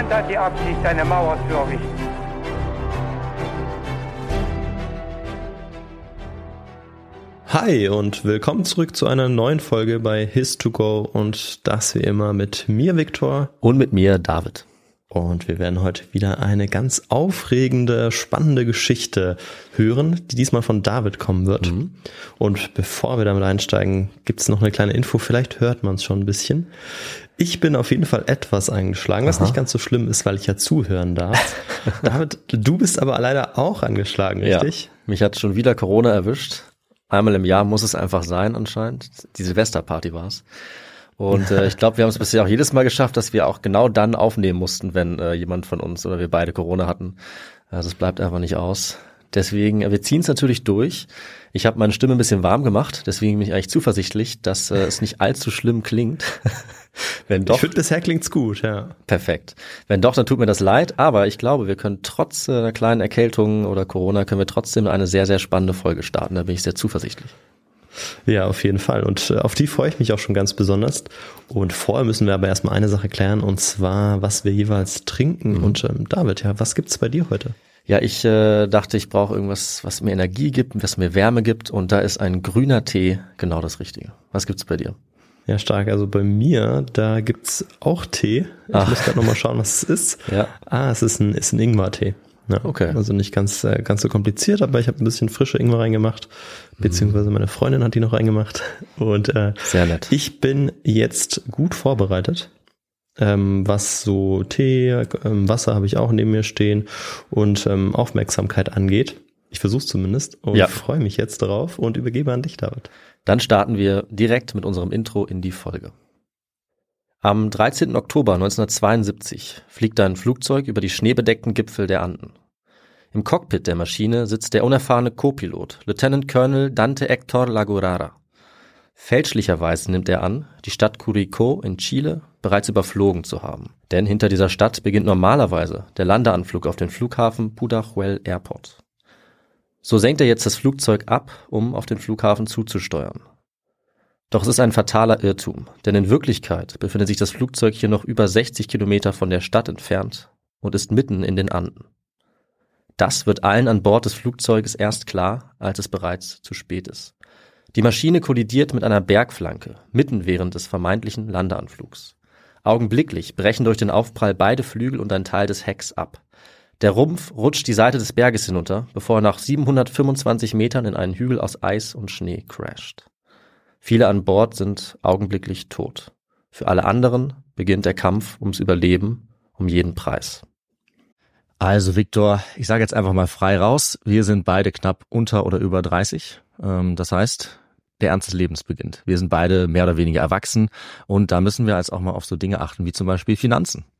Niemand hat die Absicht, eine Mauer zu errichten. Hi und willkommen zurück zu einer neuen Folge bei His2Go und das wie immer mit mir, Viktor. Und mit mir, David. Und wir werden heute wieder eine ganz aufregende, spannende Geschichte hören, die diesmal von David kommen wird. Mhm. Und bevor wir damit einsteigen, gibt's noch eine kleine Info, vielleicht hört man es schon ein bisschen. Ich bin auf jeden Fall etwas eingeschlagen, was Aha. nicht ganz so schlimm ist, weil ich ja zuhören darf. David, du bist aber leider auch angeschlagen, richtig? Ja, mich hat schon wieder Corona erwischt. Einmal im Jahr muss es einfach sein anscheinend. Die Silvesterparty war's. Und äh, ich glaube, wir haben es bisher auch jedes Mal geschafft, dass wir auch genau dann aufnehmen mussten, wenn äh, jemand von uns oder wir beide Corona hatten. Also es bleibt einfach nicht aus. Deswegen, äh, wir ziehen es natürlich durch. Ich habe meine Stimme ein bisschen warm gemacht, deswegen bin ich eigentlich zuversichtlich, dass äh, es nicht allzu schlimm klingt. wenn doch, Ich finde, bisher klingt's gut, ja. perfekt. Wenn doch, dann tut mir das leid, aber ich glaube, wir können trotz äh, einer kleinen Erkältung oder Corona, können wir trotzdem eine sehr, sehr spannende Folge starten. Da bin ich sehr zuversichtlich. Ja, auf jeden Fall. Und äh, auf die freue ich mich auch schon ganz besonders. Und vorher müssen wir aber erstmal eine Sache klären, und zwar, was wir jeweils trinken. Mhm. Und ähm, David, ja, was gibt's bei dir heute? Ja, ich äh, dachte, ich brauche irgendwas, was mir Energie gibt, was mir Wärme gibt und da ist ein grüner Tee genau das Richtige. Was gibt's bei dir? Ja, stark. Also bei mir, da gibt's auch Tee. Ich Ach. muss gerade nochmal schauen, was es ist. Ja. Ah, es ist ein, ist ein Ingwer-Tee. Ja, Okay. Also nicht ganz, äh, ganz so kompliziert, aber ich habe ein bisschen frische Ingwer reingemacht, beziehungsweise meine Freundin hat die noch reingemacht. Und äh, Sehr nett. Ich bin jetzt gut vorbereitet. Ähm, was so Tee, ähm, Wasser habe ich auch neben mir stehen und ähm, Aufmerksamkeit angeht. Ich versuche zumindest und Ja. freue mich jetzt darauf und übergebe an dich, David. Dann starten wir direkt mit unserem Intro in die Folge. Am 13. Oktober 1972 fliegt ein Flugzeug über die schneebedeckten Gipfel der Anden. Im Cockpit der Maschine sitzt der unerfahrene Co-Pilot, Lieutenant Colonel Dante Hector Lagurara. Fälschlicherweise nimmt er an, die Stadt Curicó in Chile bereits überflogen zu haben. Denn hinter dieser Stadt beginnt normalerweise der Landeanflug auf den Flughafen Pudahuel Airport. So senkt er jetzt das Flugzeug ab, um auf den Flughafen zuzusteuern. Doch es ist ein fataler Irrtum, denn in Wirklichkeit befindet sich das Flugzeug hier noch über 60 Kilometer von der Stadt entfernt und ist mitten in den Anden. Das wird allen an Bord des Flugzeuges erst klar, als es bereits zu spät ist. Die Maschine kollidiert mit einer Bergflanke, mitten während des vermeintlichen Landeanflugs. Augenblicklich brechen durch den Aufprall beide Flügel und ein Teil des Hecks ab. Der Rumpf rutscht die Seite des Berges hinunter, bevor er nach 725 Metern in einen Hügel aus Eis und Schnee crasht. Viele an Bord sind augenblicklich tot. Für alle anderen beginnt der Kampf ums Überleben um jeden Preis. Also Viktor, ich sage jetzt einfach mal frei raus, wir sind beide knapp unter oder über 30. Ähm, das heißt, der Ernst des Lebens beginnt. Wir sind beide mehr oder weniger erwachsen und da müssen wir jetzt auch mal auf so Dinge achten wie zum Beispiel Finanzen.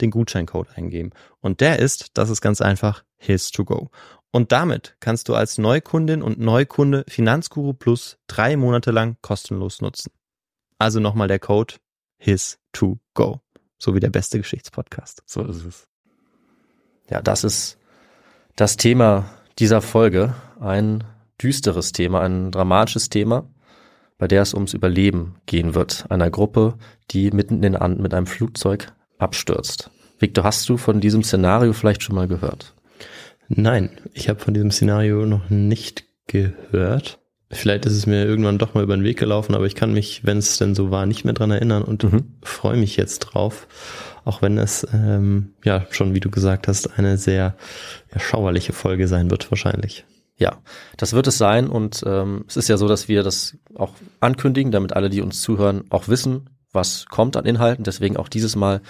den Gutscheincode eingeben. Und der ist, das ist ganz einfach, His to Go. Und damit kannst du als Neukundin und Neukunde Finanzguru Plus drei Monate lang kostenlos nutzen. Also nochmal der Code His to Go. So wie der beste Geschichtspodcast. So ist es. Ja, das ist das Thema dieser Folge. Ein düsteres Thema, ein dramatisches Thema, bei der es ums Überleben gehen wird. Einer Gruppe, die mitten in den Anden mit einem Flugzeug abstürzt. Victor, hast du von diesem Szenario vielleicht schon mal gehört? Nein, ich habe von diesem Szenario noch nicht gehört. Vielleicht ist es mir irgendwann doch mal über den Weg gelaufen, aber ich kann mich, wenn es denn so war, nicht mehr dran erinnern und Mhm. freue mich jetzt drauf. Auch wenn es, ähm, ja, schon wie du gesagt hast, eine sehr ja, schauerliche Folge sein wird wahrscheinlich. Ja, das wird es sein und ähm, es ist ja so, dass wir das auch ankündigen, damit alle, die uns zuhören, auch wissen, was kommt an Inhalten. Deswegen auch dieses Mal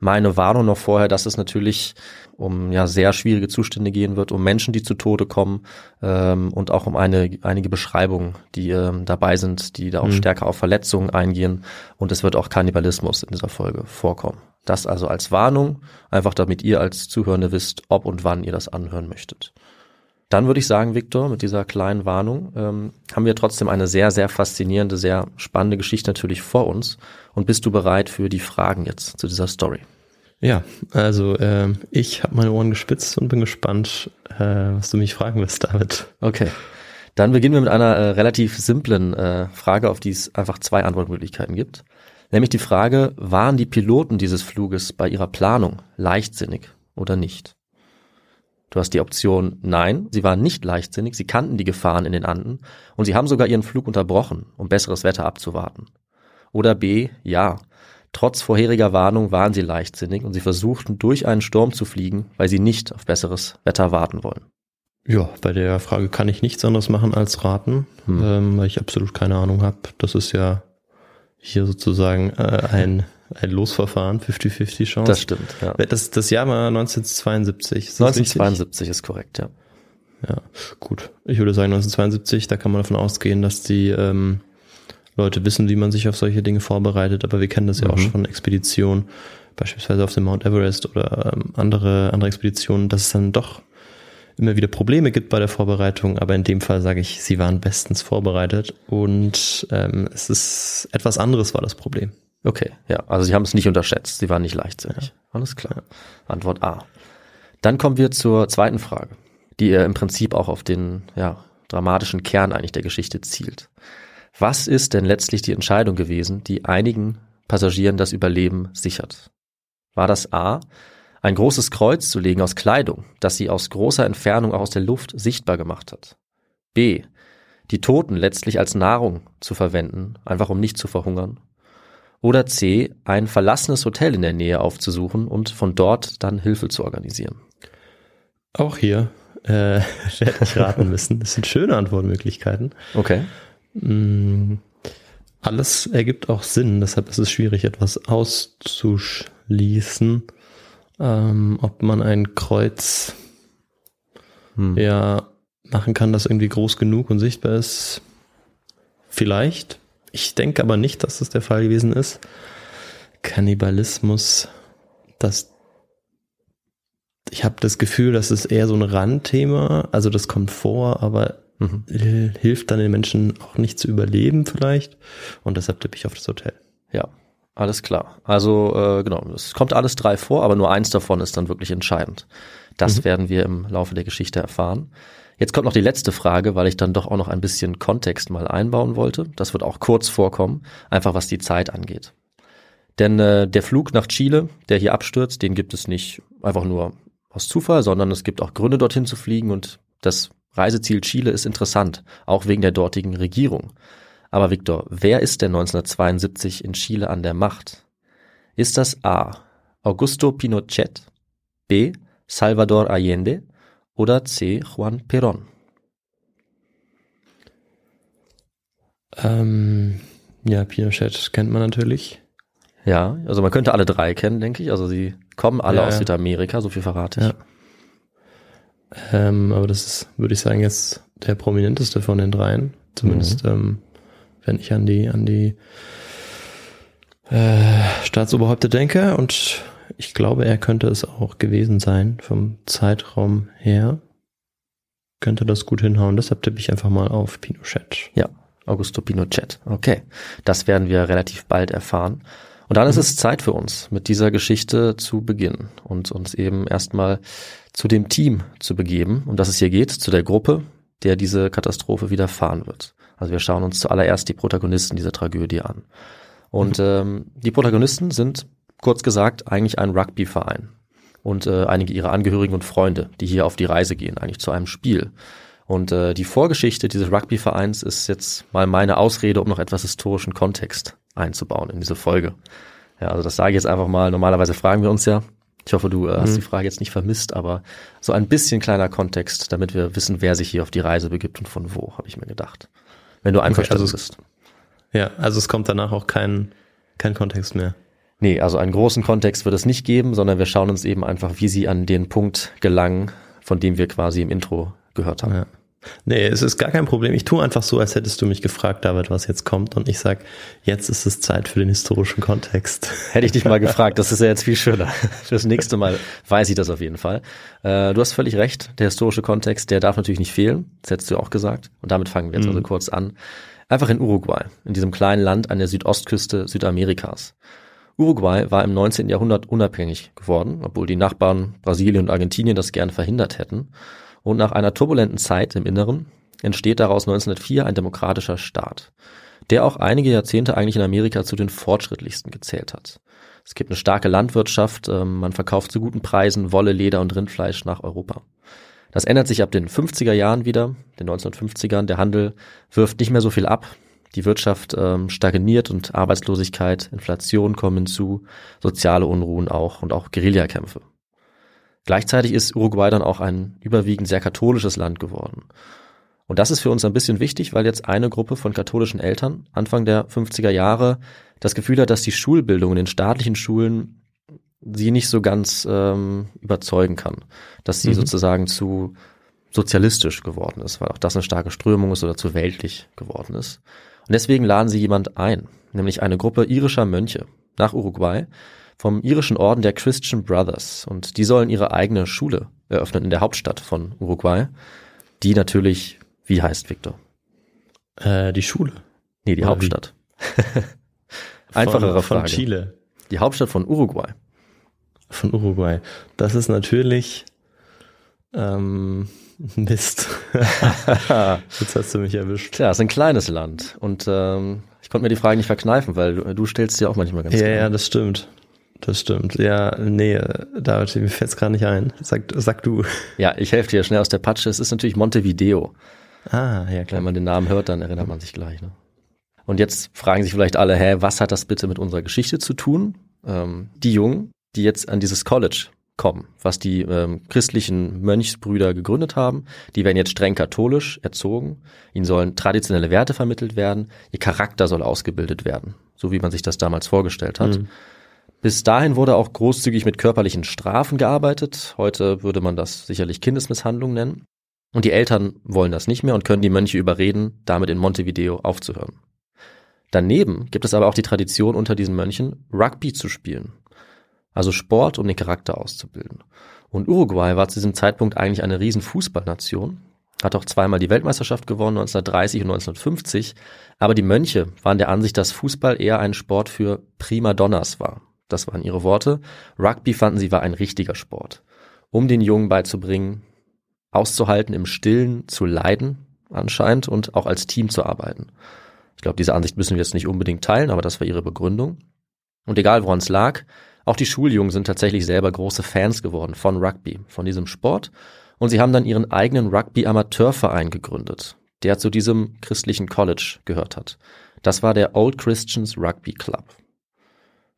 meine Warnung noch vorher, dass es natürlich um ja sehr schwierige Zustände gehen wird, um Menschen, die zu Tode kommen ähm, und auch um eine, einige Beschreibungen, die ähm, dabei sind, die da auch Mhm. stärker auf Verletzungen eingehen und es wird auch Kannibalismus in dieser Folge vorkommen. Das also als Warnung, einfach damit ihr als Zuhörende wisst, ob und wann ihr das anhören möchtet. Dann würde ich sagen, Victor, mit dieser kleinen Warnung ähm, haben wir trotzdem eine sehr, sehr faszinierende, sehr spannende Geschichte natürlich vor uns. Und bist du bereit für die Fragen jetzt zu dieser Story? Ja, also ähm, ich habe meine Ohren gespitzt und bin gespannt, äh, was du mich fragen wirst, David. Okay. Dann beginnen wir mit einer äh, relativ simplen äh, Frage, auf die es einfach zwei Antwortmöglichkeiten gibt. Nämlich die Frage, waren die Piloten dieses Fluges bei ihrer Planung leichtsinnig oder nicht? Du hast die Option Nein, sie waren nicht leichtsinnig, sie kannten die Gefahren in den Anden und sie haben sogar ihren Flug unterbrochen, um besseres Wetter abzuwarten. Oder B, ja, trotz vorheriger Warnung waren sie leichtsinnig und sie versuchten durch einen Sturm zu fliegen, weil sie nicht auf besseres Wetter warten wollen. Ja, bei der Frage kann ich nichts anderes machen als raten, Hm. ähm, weil ich absolut keine Ahnung habe. Das ist ja hier sozusagen äh, ein, ein Losverfahren, 50-50 Chance. Das stimmt, ja. Das, das Jahr war 1972. Ist das richtig? 1972 ist korrekt, ja. Ja, gut. Ich würde sagen 1972, da kann man davon ausgehen, dass die ähm, Leute wissen, wie man sich auf solche Dinge vorbereitet, aber wir kennen das ja auch Mhm. schon von Expeditionen, beispielsweise auf dem Mount Everest oder ähm, andere, andere Expeditionen, dass es dann doch immer wieder Probleme gibt bei der Vorbereitung, aber in dem Fall sage ich, sie waren bestens vorbereitet und ähm, es ist etwas anderes war das Problem. Okay, ja. Also Sie haben es nicht unterschätzt. Sie waren nicht leichtsinnig. Alles klar. Antwort A. Dann kommen wir zur zweiten Frage, die äh, im Prinzip auch auf den ja, dramatischen Kern eigentlich der Geschichte zielt. Was ist denn letztlich die Entscheidung gewesen, die einigen Passagieren das Überleben sichert? War das A, ein großes Kreuz zu legen aus Kleidung, das sie aus großer Entfernung auch aus der Luft sichtbar gemacht hat? B, die Toten letztlich als Nahrung zu verwenden, einfach um nicht zu verhungern? Oder C, ein verlassenes Hotel in der Nähe aufzusuchen und von dort dann Hilfe zu organisieren. Auch hier äh, hätte ich raten müssen. Das sind schöne Antwortmöglichkeiten. Okay. Mm, Alles ergibt auch Sinn, deshalb ist es schwierig, etwas auszuschließen. Ähm, ob man ein Kreuz Hm. ja machen kann, das irgendwie groß genug und sichtbar ist. Vielleicht. Ich denke aber nicht, dass das der Fall gewesen ist. Kannibalismus, das ich habe das Gefühl, das ist eher so ein Randthema, also das kommt vor, aber Mhm. hilft dann den Menschen auch nicht zu überleben vielleicht und deshalb tippe ich auf das Hotel. Ja. Alles klar. Also äh, genau, es kommt alles drei vor, aber nur eins davon ist dann wirklich entscheidend. Das Mhm. werden wir im Laufe der Geschichte erfahren. Jetzt kommt noch die letzte Frage, weil ich dann doch auch noch ein bisschen Kontext mal einbauen wollte. Das wird auch kurz vorkommen, einfach was die Zeit angeht. Denn äh, der Flug nach Chile, der hier abstürzt, den gibt es nicht einfach nur aus Zufall, sondern es gibt auch Gründe, dorthin zu fliegen und das Reiseziel Chile ist interessant, auch wegen der dortigen Regierung. Aber Victor, wer ist denn 1972 in Chile an der Macht? Ist das A. Augusto Pinochet, B. Salvador Allende oder C. Juan Perón? Ähm, ja, Pinochet kennt man natürlich. Ja, also man könnte alle drei kennen, denke ich. Also sie kommen alle Ja, aus. Südamerika, so viel verrate ich. Ja. Ähm, aber das ist, würde ich sagen, jetzt der prominenteste von den dreien. Zumindest, ähm, wenn ich an die, an die äh, Staatsoberhäupter denke. Und ich glaube, er könnte es auch gewesen sein vom Zeitraum her. Könnte das gut hinhauen. Deshalb tippe ich einfach mal auf Pinochet. Ja, Augusto Pinochet. Okay, das werden wir relativ bald erfahren. Und dann ist es Zeit für uns, mit dieser Geschichte zu beginnen und uns eben erstmal zu dem Team zu begeben, um das es hier geht, zu der Gruppe, der diese Katastrophe widerfahren wird. Also wir schauen uns zuallererst die Protagonisten dieser Tragödie an. Und ähm, die Protagonisten sind, kurz gesagt, eigentlich ein Rugbyverein und äh, einige ihrer Angehörigen und Freunde, die hier auf die Reise gehen, eigentlich zu einem Spiel. Und äh, die Vorgeschichte dieses Rugbyvereins ist jetzt mal meine Ausrede, um noch etwas historischen Kontext einzubauen in diese Folge. Ja, also das sage ich jetzt einfach mal. Normalerweise fragen wir uns ja. Ich hoffe, du äh, hast die Frage jetzt nicht vermisst, aber so ein bisschen kleiner Kontext, damit wir wissen, wer sich hier auf die Reise begibt und von wo, habe ich mir gedacht. Wenn du einverstanden also- bist. Ja, also es kommt danach auch kein, kein Kontext mehr. Nee, also einen großen Kontext wird es nicht geben, sondern wir schauen uns eben einfach, wie sie an den Punkt gelangen, von dem wir quasi im Intro gehört haben. Ja. Nee, es ist gar kein Problem. Ich tue einfach so, als hättest du mich gefragt, David, was jetzt kommt. Und ich sag, jetzt ist es Zeit für den historischen Kontext. Hätte ich dich mal gefragt, das ist ja jetzt viel schöner. Fürs nächste Mal weiß ich das auf jeden Fall. Äh, du hast völlig recht, der historische Kontext, der darf natürlich nicht fehlen. Das hättest du auch gesagt. Und damit fangen wir jetzt also kurz an. Einfach in Uruguay, in diesem kleinen Land an der Südostküste Südamerikas. Uruguay war im 19. Jahrhundert unabhängig geworden, obwohl die Nachbarn Brasilien und Argentinien das gern verhindert hätten. Und nach einer turbulenten Zeit im Inneren entsteht daraus 1904 ein demokratischer Staat, der auch einige Jahrzehnte eigentlich in Amerika zu den fortschrittlichsten gezählt hat. Es gibt eine starke Landwirtschaft, ähm, man verkauft zu guten Preisen Wolle, Leder und Rindfleisch nach Europa. Das ändert sich ab den 50er Jahren wieder, den 1950ern. Der Handel wirft nicht mehr so viel ab. Die Wirtschaft ähm, stagniert und Arbeitslosigkeit, Inflation kommen hinzu, soziale Unruhen auch und auch Guerillakämpfe. Gleichzeitig ist Uruguay dann auch ein überwiegend sehr katholisches Land geworden. Und das ist für uns ein bisschen wichtig, weil jetzt eine Gruppe von katholischen Eltern Anfang der 50er Jahre das Gefühl hat, dass die Schulbildung in den staatlichen Schulen sie nicht so ganz ähm, überzeugen kann, dass sie Mhm. sozusagen zu sozialistisch geworden ist, weil auch das eine starke Strömung ist oder zu weltlich geworden ist. Und deswegen laden sie jemand ein, nämlich eine Gruppe irischer Mönche nach Uruguay vom irischen Orden der Christian Brothers. Und die sollen ihre eigene Schule eröffnen in der Hauptstadt von Uruguay, die natürlich, wie heißt Victor? Äh, die Schule. Nee, die Oder? Hauptstadt. Einfachere von, Frage. Von Chile. Die Hauptstadt von Uruguay. Von Uruguay. Das ist natürlich ähm, Mist. Jetzt hast du mich erwischt. Klar, es ist ein kleines Land. Und ähm, ich konnte mir die Frage nicht verkneifen, weil du, du stellst sie auch manchmal ganz Ja, genau. ja, das stimmt. Das stimmt. Ja, nee, David, mir fällt's gar nicht ein. Sag, sag du. Ja, ich helfe dir schnell aus der Patsche. Es ist natürlich Montevideo. Ah, ja, klar. Wenn man den Namen hört, dann erinnert man sich gleich. Ne? Und jetzt fragen sich vielleicht alle, hä, was hat das bitte mit unserer Geschichte zu tun? Ähm, die Jungen, die jetzt an dieses College kommen, was die ähm, christlichen Mönchsbrüder gegründet haben, die werden jetzt streng katholisch erzogen. Ihnen sollen traditionelle Werte vermittelt werden. Ihr Charakter soll ausgebildet werden, so wie man sich das damals vorgestellt hat. Bis dahin wurde auch großzügig mit körperlichen Strafen gearbeitet. Heute würde man das sicherlich Kindesmisshandlung nennen. Und die Eltern wollen das nicht mehr und können die Mönche überreden, damit in Montevideo aufzuhören. Daneben gibt es aber auch die Tradition unter diesen Mönchen, Rugby zu spielen. Also Sport, um den Charakter auszubilden. Und Uruguay war zu diesem Zeitpunkt eigentlich eine riesen Fußballnation. hat auch zweimal die Weltmeisterschaft gewonnen, 1930 und 1950. Aber die Mönche waren der Ansicht, dass Fußball eher ein Sport für Primadonnas war. Das waren ihre Worte. Rugby fanden sie war ein richtiger Sport. Um den Jungen beizubringen, auszuhalten, im Stillen zu leiden, anscheinend, und auch als Team zu arbeiten. Ich glaube, diese Ansicht müssen wir jetzt nicht unbedingt teilen, aber das war ihre Begründung. Und egal woran es lag, auch die Schuljungen sind tatsächlich selber große Fans geworden von Rugby, von diesem Sport. Und sie haben dann ihren eigenen Rugby-Amateurverein gegründet, der zu diesem christlichen College gehört hat. Das war der Old Christians Rugby Club.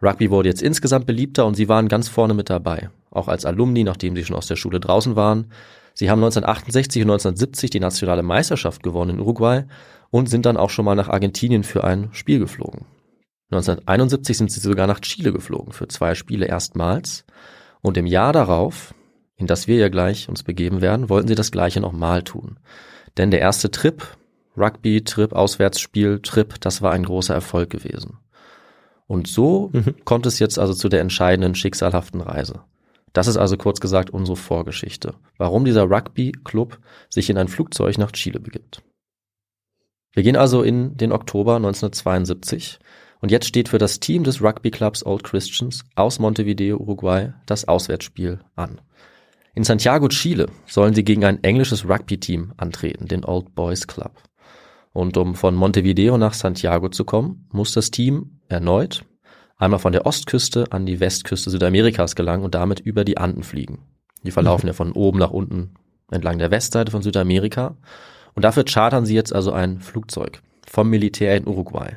Rugby wurde jetzt insgesamt beliebter und sie waren ganz vorne mit dabei, auch als Alumni, nachdem sie schon aus der Schule draußen waren. Sie haben 1968 und 1970 die nationale Meisterschaft gewonnen in Uruguay und sind dann auch schon mal nach Argentinien für ein Spiel geflogen. 1971 sind sie sogar nach Chile geflogen für zwei Spiele erstmals. Und im Jahr darauf, in das wir ja gleich uns begeben werden, wollten sie das gleiche nochmal tun. Denn der erste Trip, Rugby-Trip, Auswärtsspiel, Trip, das war ein großer Erfolg gewesen. Und so mhm. kommt es jetzt also zu der entscheidenden schicksalhaften Reise. Das ist also kurz gesagt unsere Vorgeschichte, warum dieser Rugby-Club sich in ein Flugzeug nach Chile begibt. Wir gehen also in den Oktober 1972 und jetzt steht für das Team des Rugby Clubs Old Christians aus Montevideo, Uruguay, das Auswärtsspiel an. In Santiago, Chile sollen sie gegen ein englisches Rugby-Team antreten, den Old Boys Club. Und um von Montevideo nach Santiago zu kommen, muss das Team erneut einmal von der Ostküste an die Westküste Südamerikas gelangen und damit über die Anden fliegen. Die verlaufen ja von oben nach unten entlang der Westseite von Südamerika. Und dafür chartern sie jetzt also ein Flugzeug vom Militär in Uruguay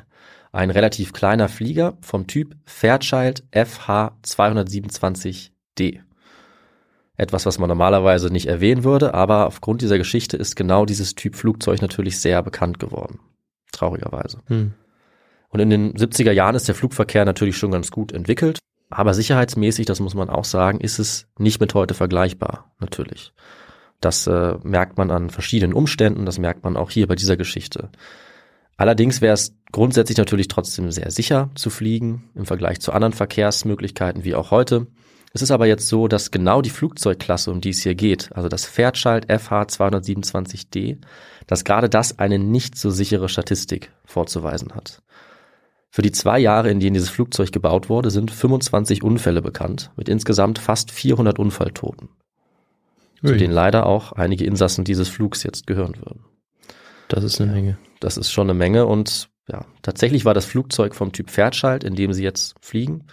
ein relativ kleiner Flieger vom Typ Fairchild FH227D. Etwas, was man normalerweise nicht erwähnen würde, aber aufgrund dieser Geschichte ist genau dieses Typ Flugzeug natürlich sehr bekannt geworden. Traurigerweise. Hm. Und in den 70er Jahren ist der Flugverkehr natürlich schon ganz gut entwickelt, aber sicherheitsmäßig, das muss man auch sagen, ist es nicht mit heute vergleichbar, natürlich. Das äh, merkt man an verschiedenen Umständen, das merkt man auch hier bei dieser Geschichte. Allerdings wäre es grundsätzlich natürlich trotzdem sehr sicher zu fliegen im Vergleich zu anderen Verkehrsmöglichkeiten wie auch heute. Es ist aber jetzt so, dass genau die Flugzeugklasse, um die es hier geht, also das Fairchild FH227D, dass gerade das eine nicht so sichere Statistik vorzuweisen hat. Für die zwei Jahre, in denen dieses Flugzeug gebaut wurde, sind 25 Unfälle bekannt, mit insgesamt fast 400 Unfalltoten. Ui. Zu denen leider auch einige Insassen dieses Flugs jetzt gehören würden. Das ist eine Menge. Das ist schon eine Menge und ja, tatsächlich war das Flugzeug vom Typ Fairchild, in dem sie jetzt fliegen,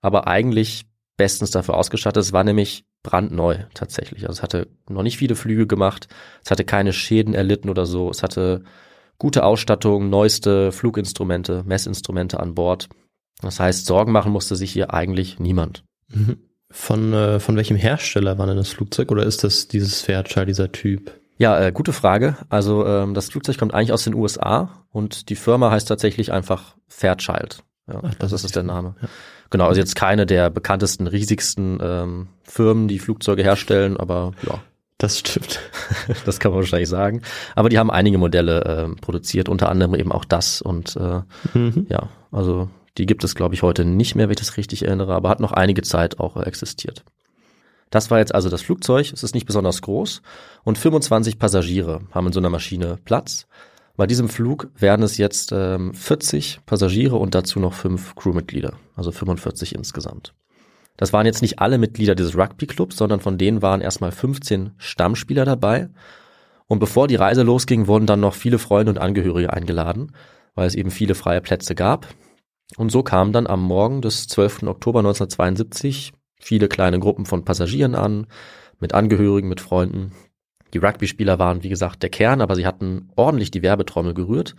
aber eigentlich bestens dafür ausgestattet. Es war nämlich brandneu tatsächlich. Also es hatte noch nicht viele Flüge gemacht, es hatte keine Schäden erlitten oder so. Es hatte gute Ausstattung, neueste Fluginstrumente, Messinstrumente an Bord. Das heißt, Sorgen machen musste sich hier eigentlich niemand. Mhm. Von, äh, von welchem Hersteller war denn das Flugzeug oder ist das dieses Fairchild, dieser Typ? Ja, äh, gute Frage. Also ähm, das Flugzeug kommt eigentlich aus den USA und die Firma heißt tatsächlich einfach Fairchild. Ja, Ach, das, das ist der Name. Ja. Genau, also jetzt keine der bekanntesten, riesigsten ähm, Firmen, die Flugzeuge herstellen, aber ja. Das stimmt. das kann man wahrscheinlich sagen. Aber die haben einige Modelle äh, produziert, unter anderem eben auch das. Und äh, mhm. ja, also die gibt es, glaube ich, heute nicht mehr, wenn ich das richtig erinnere, aber hat noch einige Zeit auch äh, existiert. Das war jetzt also das Flugzeug. Es ist nicht besonders groß und 25 Passagiere haben in so einer Maschine Platz. Bei diesem Flug werden es jetzt ähm, 40 Passagiere und dazu noch fünf Crewmitglieder, also 45 insgesamt. Das waren jetzt nicht alle Mitglieder dieses Rugby-Clubs, sondern von denen waren erstmal 15 Stammspieler dabei. Und bevor die Reise losging, wurden dann noch viele Freunde und Angehörige eingeladen, weil es eben viele freie Plätze gab. Und so kam dann am Morgen des 12. Oktober 1972 viele kleine Gruppen von Passagieren an, mit Angehörigen, mit Freunden. Die Rugby-Spieler waren, wie gesagt, der Kern, aber sie hatten ordentlich die Werbetrommel gerührt.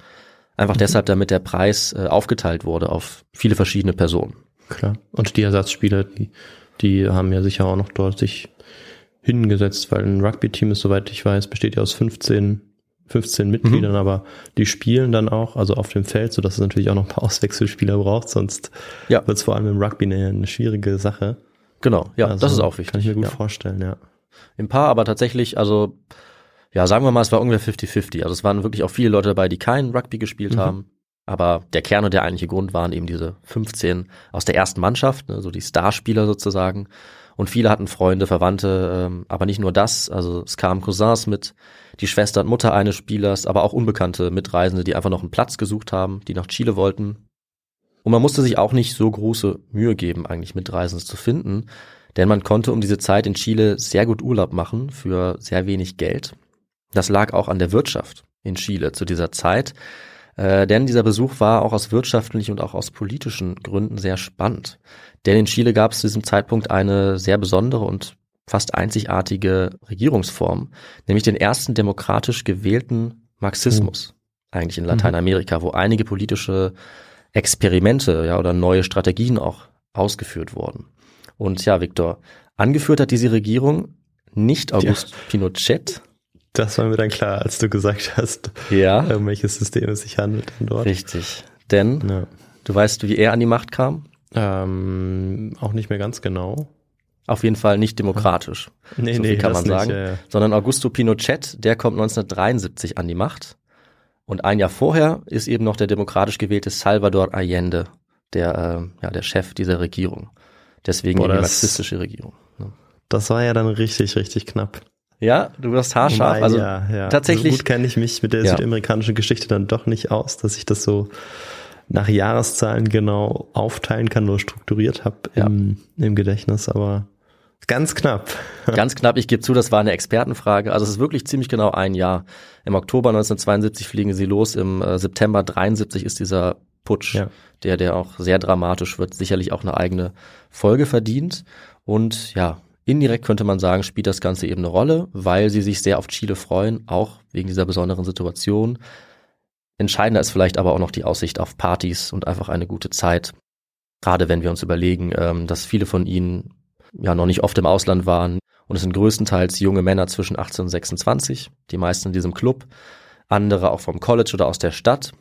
Einfach mhm. deshalb, damit der Preis äh, aufgeteilt wurde auf viele verschiedene Personen. Klar. Und die Ersatzspieler, die, die haben ja sicher auch noch dort sich hingesetzt, weil ein Rugby-Team ist, soweit ich weiß, besteht ja aus 15 15 Mitgliedern, mhm. aber die spielen dann auch, also auf dem Feld, so dass es natürlich auch noch ein paar Auswechselspieler braucht, sonst ja. wird es vor allem im Rugby eine, eine schwierige Sache. Genau, ja, also, das ist auch wichtig. Kann ich mir gut ja. vorstellen, ja. Im Paar aber tatsächlich, also ja, sagen wir mal, es war ungefähr 50-50. Also es waren wirklich auch viele Leute dabei, die keinen Rugby gespielt mhm. haben. Aber der Kern und der eigentliche Grund waren eben diese 15 aus der ersten Mannschaft, ne, so die Starspieler sozusagen. Und viele hatten Freunde, Verwandte, ähm, aber nicht nur das. Also es kamen Cousins mit, die Schwester und Mutter eines Spielers, aber auch unbekannte Mitreisende, die einfach noch einen Platz gesucht haben, die nach Chile wollten. Und man musste sich auch nicht so große Mühe geben, eigentlich Mitreisende zu finden, denn man konnte um diese Zeit in Chile sehr gut Urlaub machen für sehr wenig Geld. Das lag auch an der Wirtschaft in Chile zu dieser Zeit, äh, denn dieser Besuch war auch aus wirtschaftlichen und auch aus politischen Gründen sehr spannend. Denn in Chile gab es zu diesem Zeitpunkt eine sehr besondere und fast einzigartige Regierungsform, nämlich den ersten demokratisch gewählten Marxismus, mhm. eigentlich in Lateinamerika, wo einige politische Experimente ja, oder neue Strategien auch ausgeführt wurden. Und ja, Viktor, angeführt hat diese Regierung nicht August ja. Pinochet. Das war mir dann klar, als du gesagt hast, ja. um welches System es sich handelt dort. Richtig. Denn ja. du weißt, wie er an die Macht kam? Ähm, auch nicht mehr ganz genau. Auf jeden Fall nicht demokratisch. Nee, so nee, kann man sagen. Nicht, ja, ja. Sondern Augusto Pinochet, der kommt 1973 an die Macht. Und ein Jahr vorher ist eben noch der demokratisch gewählte Salvador Allende, der, äh, ja, der Chef dieser Regierung. Deswegen Boah, eben die marxistische Regierung. Ne? Das war ja dann richtig, richtig knapp. Ja, du wirst haarscharf. Wobei, Also ja, ja. tatsächlich- So gut kenne ich mich mit der Ja. südamerikanischen Geschichte dann doch nicht aus, dass ich das so nach Jahreszahlen genau aufteilen kann, nur strukturiert habe im, im Gedächtnis, aber ganz knapp. Ganz knapp, ich gebe zu, das war eine Expertenfrage. Also es ist wirklich ziemlich genau ein Jahr. Im Oktober 1972 fliegen sie los, im äh, September 73 ist dieser Putsch, Ja. der, der auch sehr dramatisch wird, sicherlich auch eine eigene Folge verdient. Und ja, indirekt könnte man sagen, spielt das Ganze eben eine Rolle, weil sie sich sehr auf Chile freuen, auch wegen dieser besonderen Situation. Entscheidender ist vielleicht aber auch noch die Aussicht auf Partys und einfach eine gute Zeit. Gerade wenn wir uns überlegen, ähm, dass viele von ihnen ja noch nicht oft im Ausland waren. Und es sind größtenteils junge Männer zwischen 18 und 26, die meisten in diesem Club, andere auch vom College oder aus der Stadt.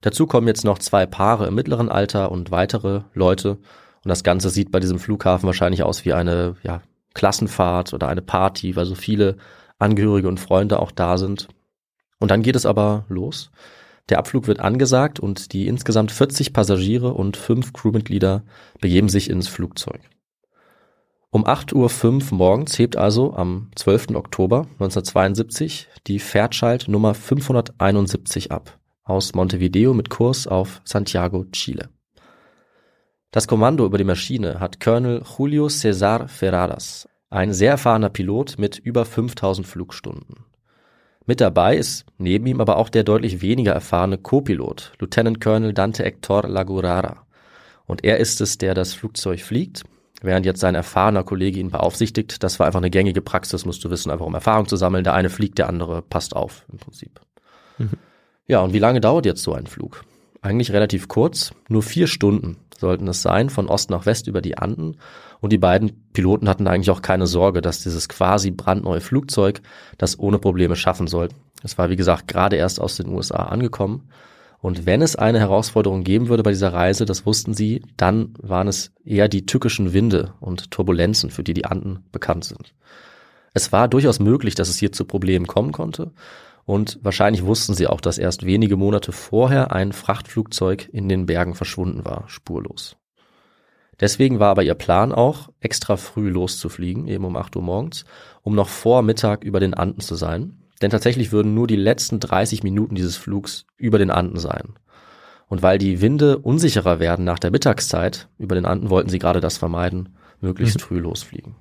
Dazu kommen jetzt noch zwei Paare im mittleren Alter und weitere Leute. Und das Ganze sieht bei diesem Flughafen wahrscheinlich aus wie eine ja, Klassenfahrt oder eine Party, weil so viele Angehörige und Freunde auch da sind. Und dann geht es aber los. Der Abflug wird angesagt und die insgesamt 40 Passagiere und fünf Crewmitglieder begeben sich ins Flugzeug. Um 8.05 Uhr morgens hebt also am 12. Oktober 1972 die Fairchild Nummer 571 ab aus Montevideo mit Kurs auf Santiago, Chile. Das Kommando über die Maschine hat Colonel Julio Cesar Ferradas, ein sehr erfahrener Pilot mit über 5000 Flugstunden. Mit dabei ist neben ihm aber auch der deutlich weniger erfahrene Co-Pilot, Lieutenant Colonel Dante Hector Lagurara. Und er ist es, der das Flugzeug fliegt, während jetzt sein erfahrener Kollege ihn beaufsichtigt. Das war einfach eine gängige Praxis, musst du wissen, einfach um Erfahrung zu sammeln. Der eine fliegt, der andere passt auf, im Prinzip. Ja, und wie lange dauert jetzt so ein Flug? Eigentlich relativ kurz, nur vier Stunden sollten es sein, von Ost nach West über die Anden. Und die beiden Piloten hatten eigentlich auch keine Sorge, dass dieses quasi brandneue Flugzeug das ohne Probleme schaffen soll. Es war, wie gesagt, gerade erst aus den USA angekommen. Und wenn es eine Herausforderung geben würde bei dieser Reise, das wussten sie, dann waren es eher die tückischen Winde und Turbulenzen, für die die Anden bekannt sind. Es war durchaus möglich, dass es hier zu Problemen kommen konnte. Und wahrscheinlich wussten sie auch, dass erst wenige Monate vorher ein Frachtflugzeug in den Bergen verschwunden war, spurlos. Deswegen war aber ihr Plan auch, extra früh loszufliegen, eben um 8 Uhr morgens, um noch vor Mittag über den Anden zu sein. Denn tatsächlich würden nur die letzten 30 Minuten dieses Flugs über den Anden sein. Und weil die Winde unsicherer werden nach der Mittagszeit über den Anden, wollten sie gerade das vermeiden, möglichst früh losfliegen.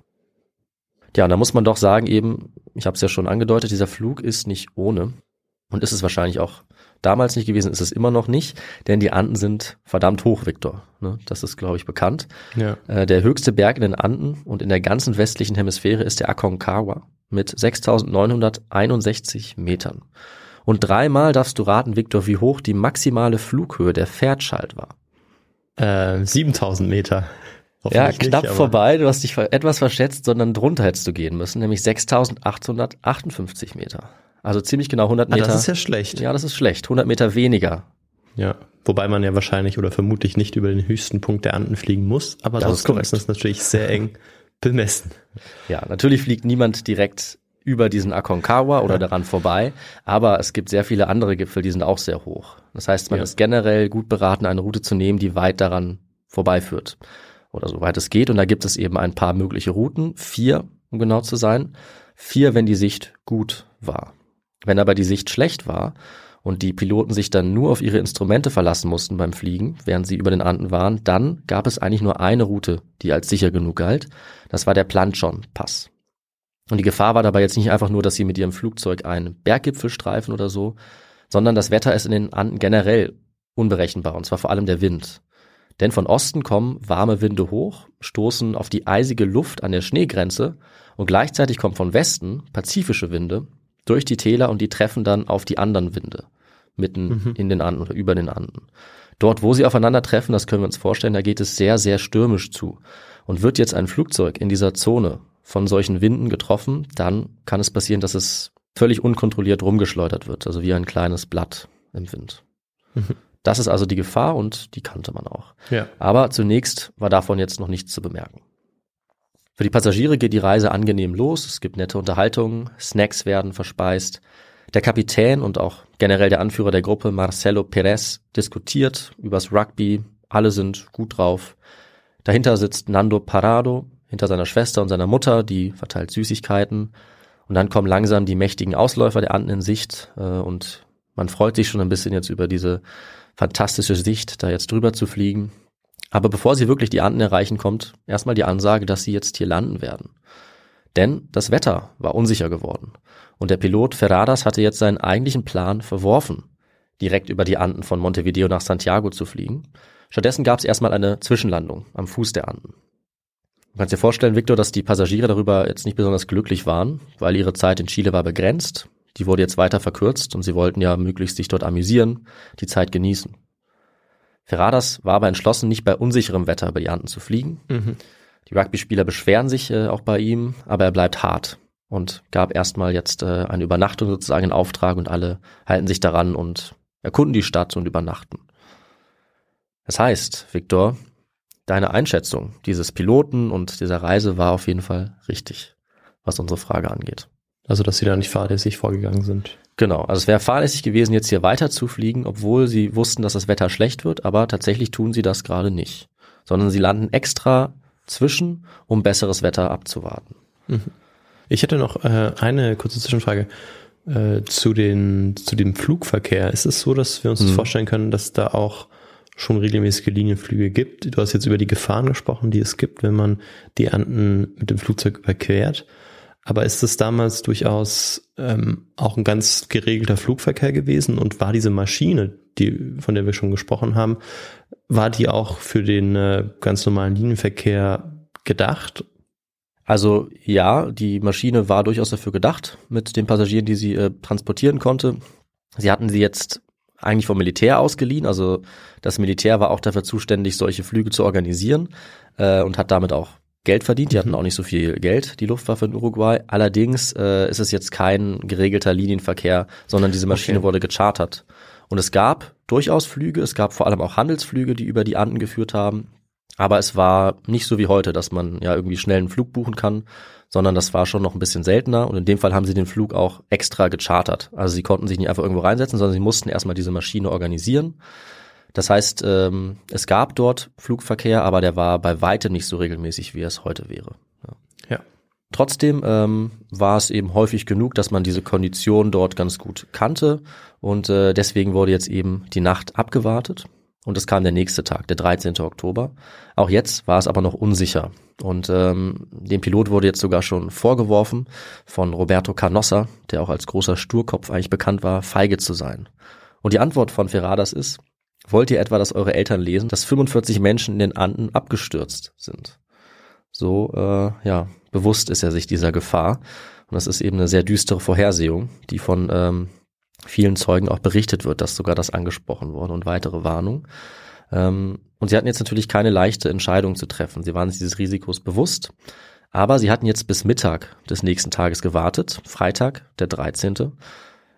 Ja, und da muss man doch sagen eben, ich habe es ja schon angedeutet, dieser Flug ist nicht ohne. Und ist es wahrscheinlich auch damals nicht gewesen, ist es immer noch nicht, denn die Anden sind verdammt hoch, Viktor. Ne? Das ist, glaube ich, bekannt. Ja. Äh, der höchste Berg in den Anden und in der ganzen westlichen Hemisphäre ist der Aconcagua mit 6.961 Metern. Und dreimal darfst du raten, Viktor, wie hoch die maximale Flughöhe der Fairchild war. Äh, 7000 Meter. Ja, knapp nicht, vorbei. Du hast dich etwas verschätzt, sondern drunter hättest du gehen müssen, nämlich 6.858 Meter. Also ziemlich genau 100 Ah, Meter. das ist ja schlecht. ja, das ist schlecht. 100 Meter weniger. Ja. Wobei man ja wahrscheinlich oder vermutlich nicht über den höchsten Punkt der Anden fliegen muss, aber Das ist trotzdem ist das natürlich sehr eng bemessen. Ja, natürlich fliegt niemand direkt über diesen Aconcagua oder daran vorbei, aber es gibt sehr viele andere Gipfel, die sind auch sehr hoch. Das heißt, man Ja. ist generell gut beraten, eine Route zu nehmen, die weit daran vorbeiführt. Oder so weit es geht. Und da gibt es eben ein paar mögliche Routen. Vier, um genau zu sein. Vier, wenn die Sicht gut war. Wenn aber die Sicht schlecht war und die Piloten sich dann nur auf ihre Instrumente verlassen mussten beim Fliegen, während sie über den Anden waren, dann gab es eigentlich nur eine Route, die als sicher genug galt. Das war der Planchon-Pass. Und die Gefahr war dabei jetzt nicht einfach nur, dass sie mit ihrem Flugzeug einen Berggipfel streifen oder so, sondern das Wetter ist in den Anden generell unberechenbar, und zwar vor allem der Wind. Denn von Osten kommen warme Winde hoch, stoßen auf die eisige Luft an der Schneegrenze und gleichzeitig kommen von Westen pazifische Winde durch die Täler und die treffen dann auf die anderen Winde mitten mhm. in den Anden oder über den Anden. Dort, wo sie aufeinandertreffen, das können wir uns vorstellen, da geht es sehr, sehr stürmisch zu. Und wird jetzt ein Flugzeug in dieser Zone von solchen Winden getroffen, dann kann es passieren, dass es völlig unkontrolliert rumgeschleudert wird, also wie ein kleines Blatt im Wind. Mhm. Das ist also die Gefahr und die kannte man auch. Ja. Aber zunächst war davon jetzt noch nichts zu bemerken. Für die Passagiere geht die Reise angenehm los, es gibt nette Unterhaltungen, Snacks werden verspeist. Der Kapitän und auch generell der Anführer der Gruppe, Marcelo Perez, diskutiert übers Rugby, alle sind gut drauf. Dahinter sitzt Nando Parado, hinter seiner Schwester und seiner Mutter, die verteilt Süßigkeiten. Und dann kommen langsam die mächtigen Ausläufer der Anden in Sicht äh, und man freut sich schon ein bisschen jetzt über diese fantastische Sicht, da jetzt drüber zu fliegen. Aber bevor sie wirklich die Anden erreichen, kommt erstmal die Ansage, dass sie jetzt hier landen werden. Denn das Wetter war unsicher geworden. Und der Pilot Ferradas hatte jetzt seinen eigentlichen Plan verworfen, direkt über die Anden von Montevideo nach Santiago zu fliegen. Stattdessen gab es erstmal eine Zwischenlandung am Fuß der Anden. Du kannst dir vorstellen, Victor, dass die Passagiere darüber jetzt nicht besonders glücklich waren, weil ihre Zeit in Chile war begrenzt. Die wurde jetzt weiter verkürzt und sie wollten ja möglichst sich dort amüsieren, die Zeit genießen. Ferradas war aber entschlossen, nicht bei unsicherem Wetter über die Anden zu fliegen. Mhm. Die Rugby-Spieler beschweren sich äh, auch bei ihm, aber er bleibt hart und gab erstmal jetzt äh, eine Übernachtung sozusagen in Auftrag und alle halten sich daran und erkunden die Stadt und übernachten. Das heißt, Victor, deine Einschätzung dieses Piloten und dieser Reise war auf jeden Fall richtig, was unsere Frage angeht. Also, dass sie da nicht fahrlässig vorgegangen sind. Genau, also es wäre fahrlässig gewesen, jetzt hier weiter zu fliegen, obwohl sie wussten, dass das Wetter schlecht wird, aber tatsächlich tun sie das gerade nicht, sondern sie landen extra zwischen, um besseres Wetter abzuwarten. Mhm. Ich hätte noch äh, eine kurze Zwischenfrage äh, zu, den, zu dem Flugverkehr. Ist es so, dass wir uns mhm. das vorstellen können, dass da auch schon regelmäßige Linienflüge gibt? Du hast jetzt über die Gefahren gesprochen, die es gibt, wenn man die Anden mit dem Flugzeug überquert. Aber ist es damals durchaus ähm, auch ein ganz geregelter Flugverkehr gewesen und war diese Maschine, die von der wir schon gesprochen haben, war die auch für den äh, ganz normalen Linienverkehr gedacht? Also ja, die Maschine war durchaus dafür gedacht, mit den Passagieren, die sie äh, transportieren konnte. Sie hatten sie jetzt eigentlich vom Militär ausgeliehen. Also das Militär war auch dafür zuständig, solche Flüge zu organisieren äh, und hat damit auch Geld verdient. Die hatten mhm. auch nicht so viel Geld, die Luftwaffe in Uruguay. Allerdings äh, ist es jetzt kein geregelter Linienverkehr, sondern diese Maschine okay. wurde gechartert. Und es gab durchaus Flüge, es gab vor allem auch Handelsflüge, die über die Anden geführt haben. Aber es war nicht so wie heute, dass man ja irgendwie schnell einen Flug buchen kann, sondern das war schon noch ein bisschen seltener. Und in dem Fall haben sie den Flug auch extra gechartert. Also sie konnten sich nicht einfach irgendwo reinsetzen, sondern sie mussten erstmal diese Maschine organisieren. Das heißt, ähm, es gab dort Flugverkehr, aber der war bei weitem nicht so regelmäßig, wie es heute wäre. Ja. ja. Trotzdem ähm, war es eben häufig genug, dass man diese Kondition dort ganz gut kannte und äh, deswegen wurde jetzt eben die Nacht abgewartet und es kam der nächste Tag, der 13. Oktober. Auch jetzt war es aber noch unsicher und ähm, dem Pilot wurde jetzt sogar schon vorgeworfen von Roberto Canossa, der auch als großer Sturkopf eigentlich bekannt war, feige zu sein. Und die Antwort von Ferradas ist, Wollt ihr etwa, dass eure Eltern lesen, dass 45 Menschen in den Anden abgestürzt sind? So, äh, ja, bewusst ist er sich dieser Gefahr. Und das ist eben eine sehr düstere Vorhersehung, die von ähm, vielen Zeugen auch berichtet wird, dass sogar das angesprochen wurde und weitere Warnung. Ähm, und sie hatten jetzt natürlich keine leichte Entscheidung zu treffen. Sie waren sich dieses Risikos bewusst. Aber sie hatten jetzt bis Mittag des nächsten Tages gewartet, Freitag, der 13.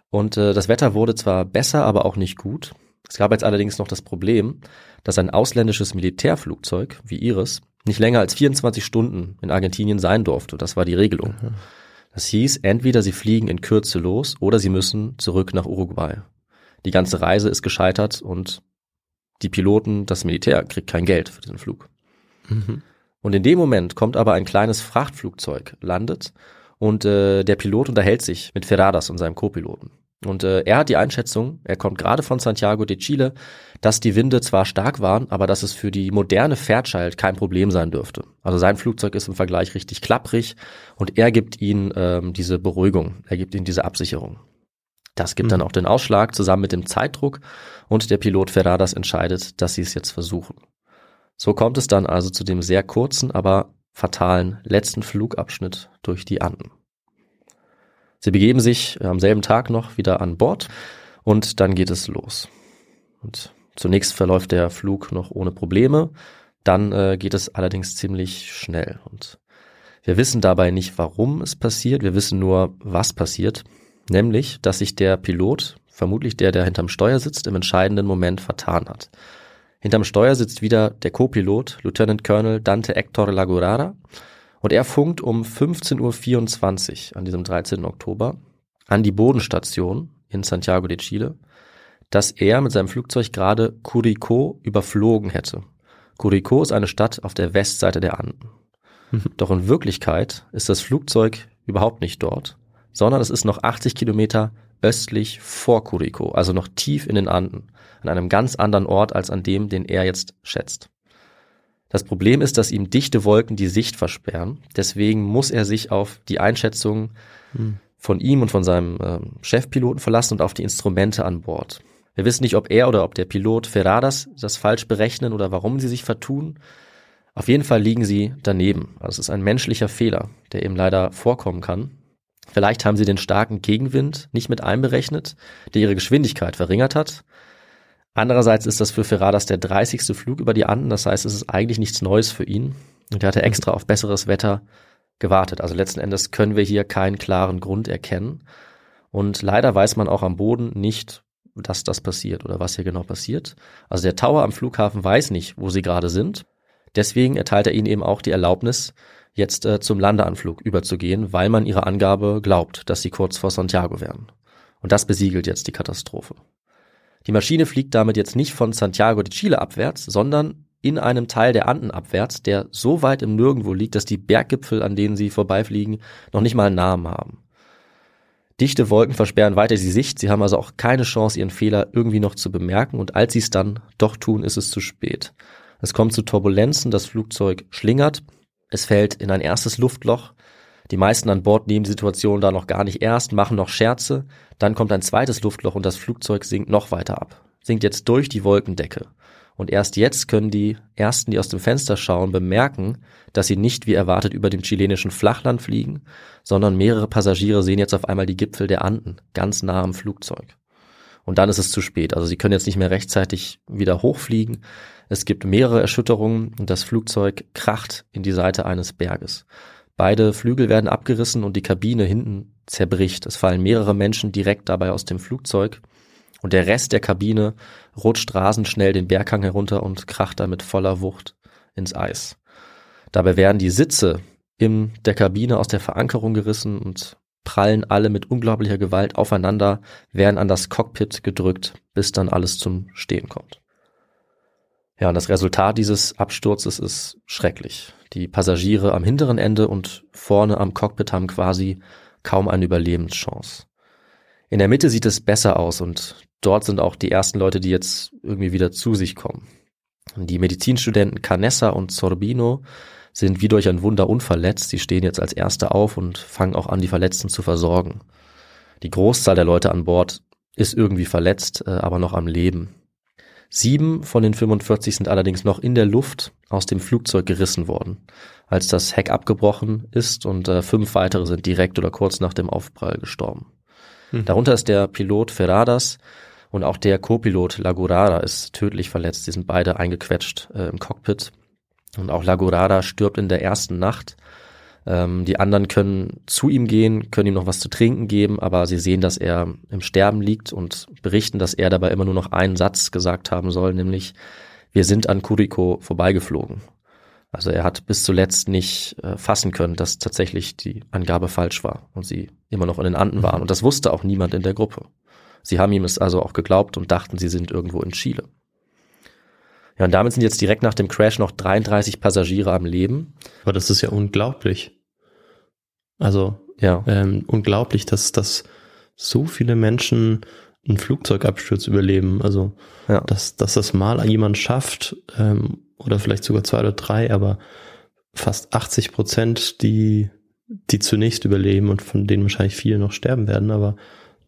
Und äh, das Wetter wurde zwar besser, aber auch nicht gut. Es gab jetzt allerdings noch das Problem, dass ein ausländisches Militärflugzeug wie Iris nicht länger als 24 Stunden in Argentinien sein durfte. Das war die Regelung. Das hieß, entweder sie fliegen in Kürze los oder sie müssen zurück nach Uruguay. Die ganze Reise ist gescheitert und die Piloten, das Militär kriegt kein Geld für diesen Flug. Mhm. Und in dem Moment kommt aber ein kleines Frachtflugzeug, landet und äh, der Pilot unterhält sich mit Ferradas und seinem Co-Piloten. Und äh, er hat die Einschätzung, er kommt gerade von Santiago de Chile, dass die Winde zwar stark waren, aber dass es für die moderne Fairchild kein Problem sein dürfte. Also sein Flugzeug ist im Vergleich richtig klapprig und er gibt ihnen ähm, diese Beruhigung, er gibt ihnen diese Absicherung. Das gibt mhm. dann auch den Ausschlag zusammen mit dem Zeitdruck und der Pilot Ferradas entscheidet, dass sie es jetzt versuchen. So kommt es dann also zu dem sehr kurzen, aber fatalen letzten Flugabschnitt durch die Anden. Sie begeben sich am selben Tag noch wieder an Bord und dann geht es los. Und zunächst verläuft der Flug noch ohne Probleme, dann äh, geht es allerdings ziemlich schnell und wir wissen dabei nicht, warum es passiert, wir wissen nur, was passiert, nämlich, dass sich der Pilot, vermutlich der, der hinterm Steuer sitzt, im entscheidenden Moment vertan hat. Hinterm Steuer sitzt wieder der Co-Pilot, Lieutenant Colonel Dante Hector Lagurara, und er funkt um 15.24 Uhr an diesem 13. Oktober an die Bodenstation in Santiago de Chile, dass er mit seinem Flugzeug gerade Curicó überflogen hätte. Curicó ist eine Stadt auf der Westseite der Anden. Mhm. Doch in Wirklichkeit ist das Flugzeug überhaupt nicht dort, sondern es ist noch 80 Kilometer östlich vor Curicó, also noch tief in den Anden an einem ganz anderen Ort als an dem, den er jetzt schätzt. Das Problem ist, dass ihm dichte Wolken die Sicht versperren. Deswegen muss er sich auf die Einschätzung hm. von ihm und von seinem äh, Chefpiloten verlassen und auf die Instrumente an Bord. Wir wissen nicht, ob er oder ob der Pilot Ferradas das falsch berechnen oder warum sie sich vertun. Auf jeden Fall liegen sie daneben. Also es ist ein menschlicher Fehler, der eben leider vorkommen kann. Vielleicht haben sie den starken Gegenwind nicht mit einberechnet, der ihre Geschwindigkeit verringert hat. Andererseits ist das für Ferradas der 30. Flug über die Anden, das heißt, es ist eigentlich nichts Neues für ihn. Und er hatte extra auf besseres Wetter gewartet. Also letzten Endes können wir hier keinen klaren Grund erkennen. Und leider weiß man auch am Boden nicht, dass das passiert oder was hier genau passiert. Also der Tower am Flughafen weiß nicht, wo sie gerade sind. Deswegen erteilt er ihnen eben auch die Erlaubnis, jetzt äh, zum Landeanflug überzugehen, weil man ihrer Angabe glaubt, dass sie kurz vor Santiago wären. Und das besiegelt jetzt die Katastrophe. Die Maschine fliegt damit jetzt nicht von Santiago de Chile abwärts, sondern in einem Teil der Anden abwärts, der so weit im Nirgendwo liegt, dass die Berggipfel, an denen sie vorbeifliegen, noch nicht mal einen Namen haben. Dichte Wolken versperren weiter die Sicht, sie haben also auch keine Chance, ihren Fehler irgendwie noch zu bemerken. Und als sie es dann doch tun, ist es zu spät. Es kommt zu Turbulenzen, das Flugzeug schlingert, es fällt in ein erstes Luftloch, die meisten an Bord nehmen die Situation da noch gar nicht erst, machen noch Scherze. Dann kommt ein zweites Luftloch und das Flugzeug sinkt noch weiter ab. Sinkt jetzt durch die Wolkendecke. Und erst jetzt können die Ersten, die aus dem Fenster schauen, bemerken, dass sie nicht wie erwartet über dem chilenischen Flachland fliegen, sondern mehrere Passagiere sehen jetzt auf einmal die Gipfel der Anden, ganz nah am Flugzeug. Und dann ist es zu spät. Also sie können jetzt nicht mehr rechtzeitig wieder hochfliegen. Es gibt mehrere Erschütterungen und das Flugzeug kracht in die Seite eines Berges. Beide Flügel werden abgerissen und die Kabine hinten zerbricht. Es fallen mehrere Menschen direkt dabei aus dem Flugzeug und der Rest der Kabine rutscht rasend schnell den Berghang herunter und kracht damit voller Wucht ins Eis. Dabei werden die Sitze in der Kabine aus der Verankerung gerissen und prallen alle mit unglaublicher Gewalt aufeinander, werden an das Cockpit gedrückt, bis dann alles zum Stehen kommt. Ja, und das Resultat dieses Absturzes ist schrecklich. Die Passagiere am hinteren Ende und vorne am Cockpit haben quasi kaum eine Überlebenschance. In der Mitte sieht es besser aus und dort sind auch die ersten Leute, die jetzt irgendwie wieder zu sich kommen. Die Medizinstudenten Canessa und Sorbino sind wie durch ein Wunder unverletzt. Sie stehen jetzt als Erste auf und fangen auch an, die Verletzten zu versorgen. Die Großzahl der Leute an Bord ist irgendwie verletzt, äh, aber noch am Leben. Sieben von den 45 sind allerdings noch in der Luft aus dem Flugzeug gerissen worden, als das Heck abgebrochen ist und äh, fünf weitere sind direkt oder kurz nach dem Aufprall gestorben. Hm. Darunter ist der Pilot Ferradas und auch der Co-Pilot Lagurada ist tödlich verletzt. Die sind beide eingequetscht äh, im Cockpit. Und auch Lagurada stirbt in der ersten Nacht ähm, die anderen können zu ihm gehen, können ihm noch was zu trinken geben, aber sie sehen, dass er im Sterben liegt und berichten, dass er dabei immer nur noch einen Satz gesagt haben soll, nämlich wir sind an Kuriko vorbeigeflogen. Also er hat bis zuletzt nicht äh, fassen können, dass tatsächlich die Angabe falsch war und sie immer noch in den Anden waren. Und das wusste auch niemand in der Gruppe. Sie haben ihm es also auch geglaubt und dachten, sie sind irgendwo in Chile. Ja, und damit sind jetzt direkt nach dem Crash noch 33 Passagiere am Leben. Aber das ist ja unglaublich. Also Ja. ähm, unglaublich, dass, dass so viele Menschen einen Flugzeugabsturz überleben. Also, Ja. dass, dass das mal jemand schafft, ähm, oder vielleicht sogar zwei oder drei, aber fast 80 Prozent, die, die zunächst überleben und von denen wahrscheinlich viele noch sterben werden, aber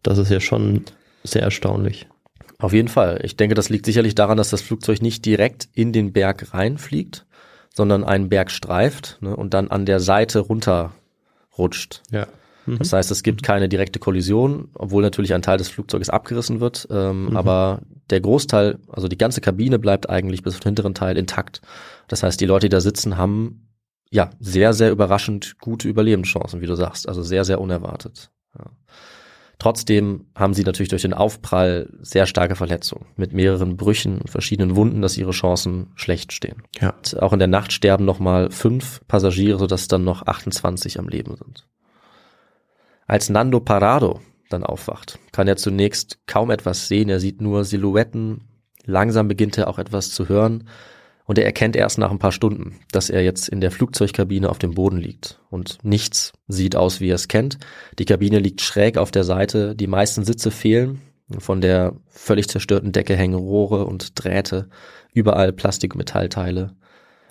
das ist ja schon sehr erstaunlich. Auf jeden Fall. Ich denke, das liegt sicherlich daran, dass das Flugzeug nicht direkt in den Berg reinfliegt, sondern einen Berg streift ne, und dann an der Seite runterrutscht. Ja. Das heißt, es gibt keine direkte Kollision, obwohl natürlich ein Teil des Flugzeuges abgerissen wird. Ähm, Aber der Großteil, also die ganze Kabine bleibt eigentlich bis den hinteren Teil intakt. Das heißt, die Leute, die da sitzen, haben ja sehr, sehr überraschend gute Überlebenschancen, wie du sagst. Also sehr, sehr unerwartet. Ja. Trotzdem haben sie natürlich durch den Aufprall sehr starke Verletzungen mit mehreren Brüchen und verschiedenen Wunden, dass ihre Chancen schlecht stehen. Ja. Und auch in der Nacht sterben nochmal fünf Passagiere, sodass dann noch 28 am Leben sind. Als Nando Parado dann aufwacht, kann er zunächst kaum etwas sehen. Er sieht nur Silhouetten. Langsam beginnt er auch etwas zu hören. Und er erkennt erst nach ein paar Stunden, dass er jetzt in der Flugzeugkabine auf dem Boden liegt. Und nichts sieht aus, wie er es kennt. Die Kabine liegt schräg auf der Seite. Die meisten Sitze fehlen. Von der völlig zerstörten Decke hängen Rohre und Drähte. Überall Plastik- und Metallteile.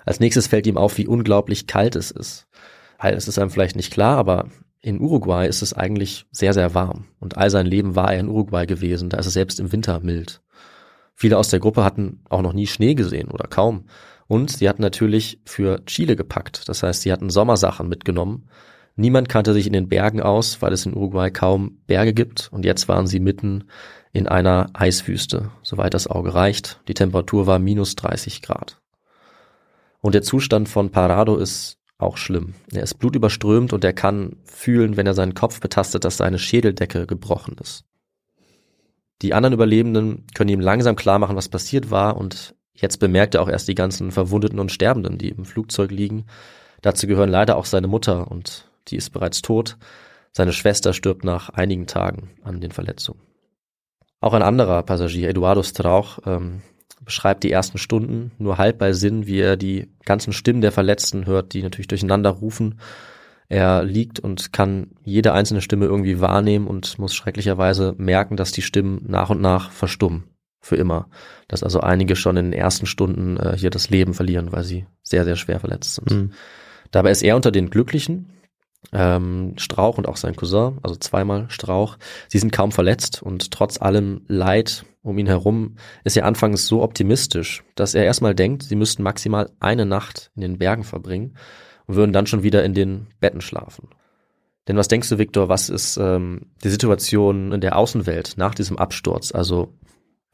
Als nächstes fällt ihm auf, wie unglaublich kalt es ist. Es ist einem vielleicht nicht klar, aber in Uruguay ist es eigentlich sehr, sehr warm. Und all sein Leben war er in Uruguay gewesen. Da ist es selbst im Winter mild. Viele aus der Gruppe hatten auch noch nie Schnee gesehen oder kaum. Und sie hatten natürlich für Chile gepackt. Das heißt, sie hatten Sommersachen mitgenommen. Niemand kannte sich in den Bergen aus, weil es in Uruguay kaum Berge gibt. Und jetzt waren sie mitten in einer Eiswüste, soweit das Auge reicht. Die Temperatur war minus 30 Grad. Und der Zustand von Parado ist auch schlimm. Er ist blutüberströmt und er kann fühlen, wenn er seinen Kopf betastet, dass seine Schädeldecke gebrochen ist. Die anderen Überlebenden können ihm langsam klar machen, was passiert war und jetzt bemerkt er auch erst die ganzen Verwundeten und Sterbenden, die im Flugzeug liegen. Dazu gehören leider auch seine Mutter und die ist bereits tot. Seine Schwester stirbt nach einigen Tagen an den Verletzungen. Auch ein anderer Passagier, Eduardo Strauch, ähm, beschreibt die ersten Stunden nur halb bei Sinn, wie er die ganzen Stimmen der Verletzten hört, die natürlich durcheinander rufen. Er liegt und kann jede einzelne Stimme irgendwie wahrnehmen und muss schrecklicherweise merken, dass die Stimmen nach und nach verstummen. Für immer. Dass also einige schon in den ersten Stunden äh, hier das Leben verlieren, weil sie sehr, sehr schwer verletzt sind. Mhm. Dabei ist er unter den Glücklichen. Ähm, Strauch und auch sein Cousin, also zweimal Strauch, sie sind kaum verletzt und trotz allem Leid um ihn herum ist er anfangs so optimistisch, dass er erstmal denkt, sie müssten maximal eine Nacht in den Bergen verbringen und würden dann schon wieder in den Betten schlafen. Denn was denkst du, Viktor, was ist ähm, die Situation in der Außenwelt nach diesem Absturz? Also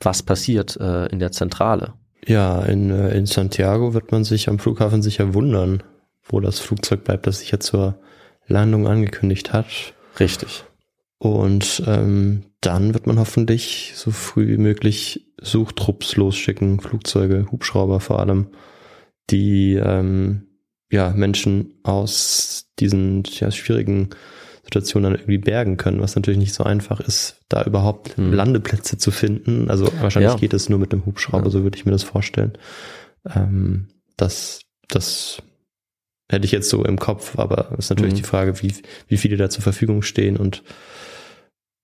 was passiert äh, in der Zentrale? Ja, in, äh, in Santiago wird man sich am Flughafen sicher wundern, wo das Flugzeug bleibt, das sich ja zur Landung angekündigt hat. Richtig. Und ähm, dann wird man hoffentlich so früh wie möglich Suchtrupps losschicken, Flugzeuge, Hubschrauber vor allem, die ähm, ja Menschen aus diesen ja, schwierigen Situationen dann irgendwie bergen können, was natürlich nicht so einfach ist, da überhaupt Hm. Landeplätze zu finden. Also wahrscheinlich Ja. geht es nur mit dem Hubschrauber, Ja. so würde ich mir das vorstellen. Ähm, das, das hätte ich jetzt so im Kopf, aber ist natürlich Mhm. die Frage, wie, wie viele da zur Verfügung stehen und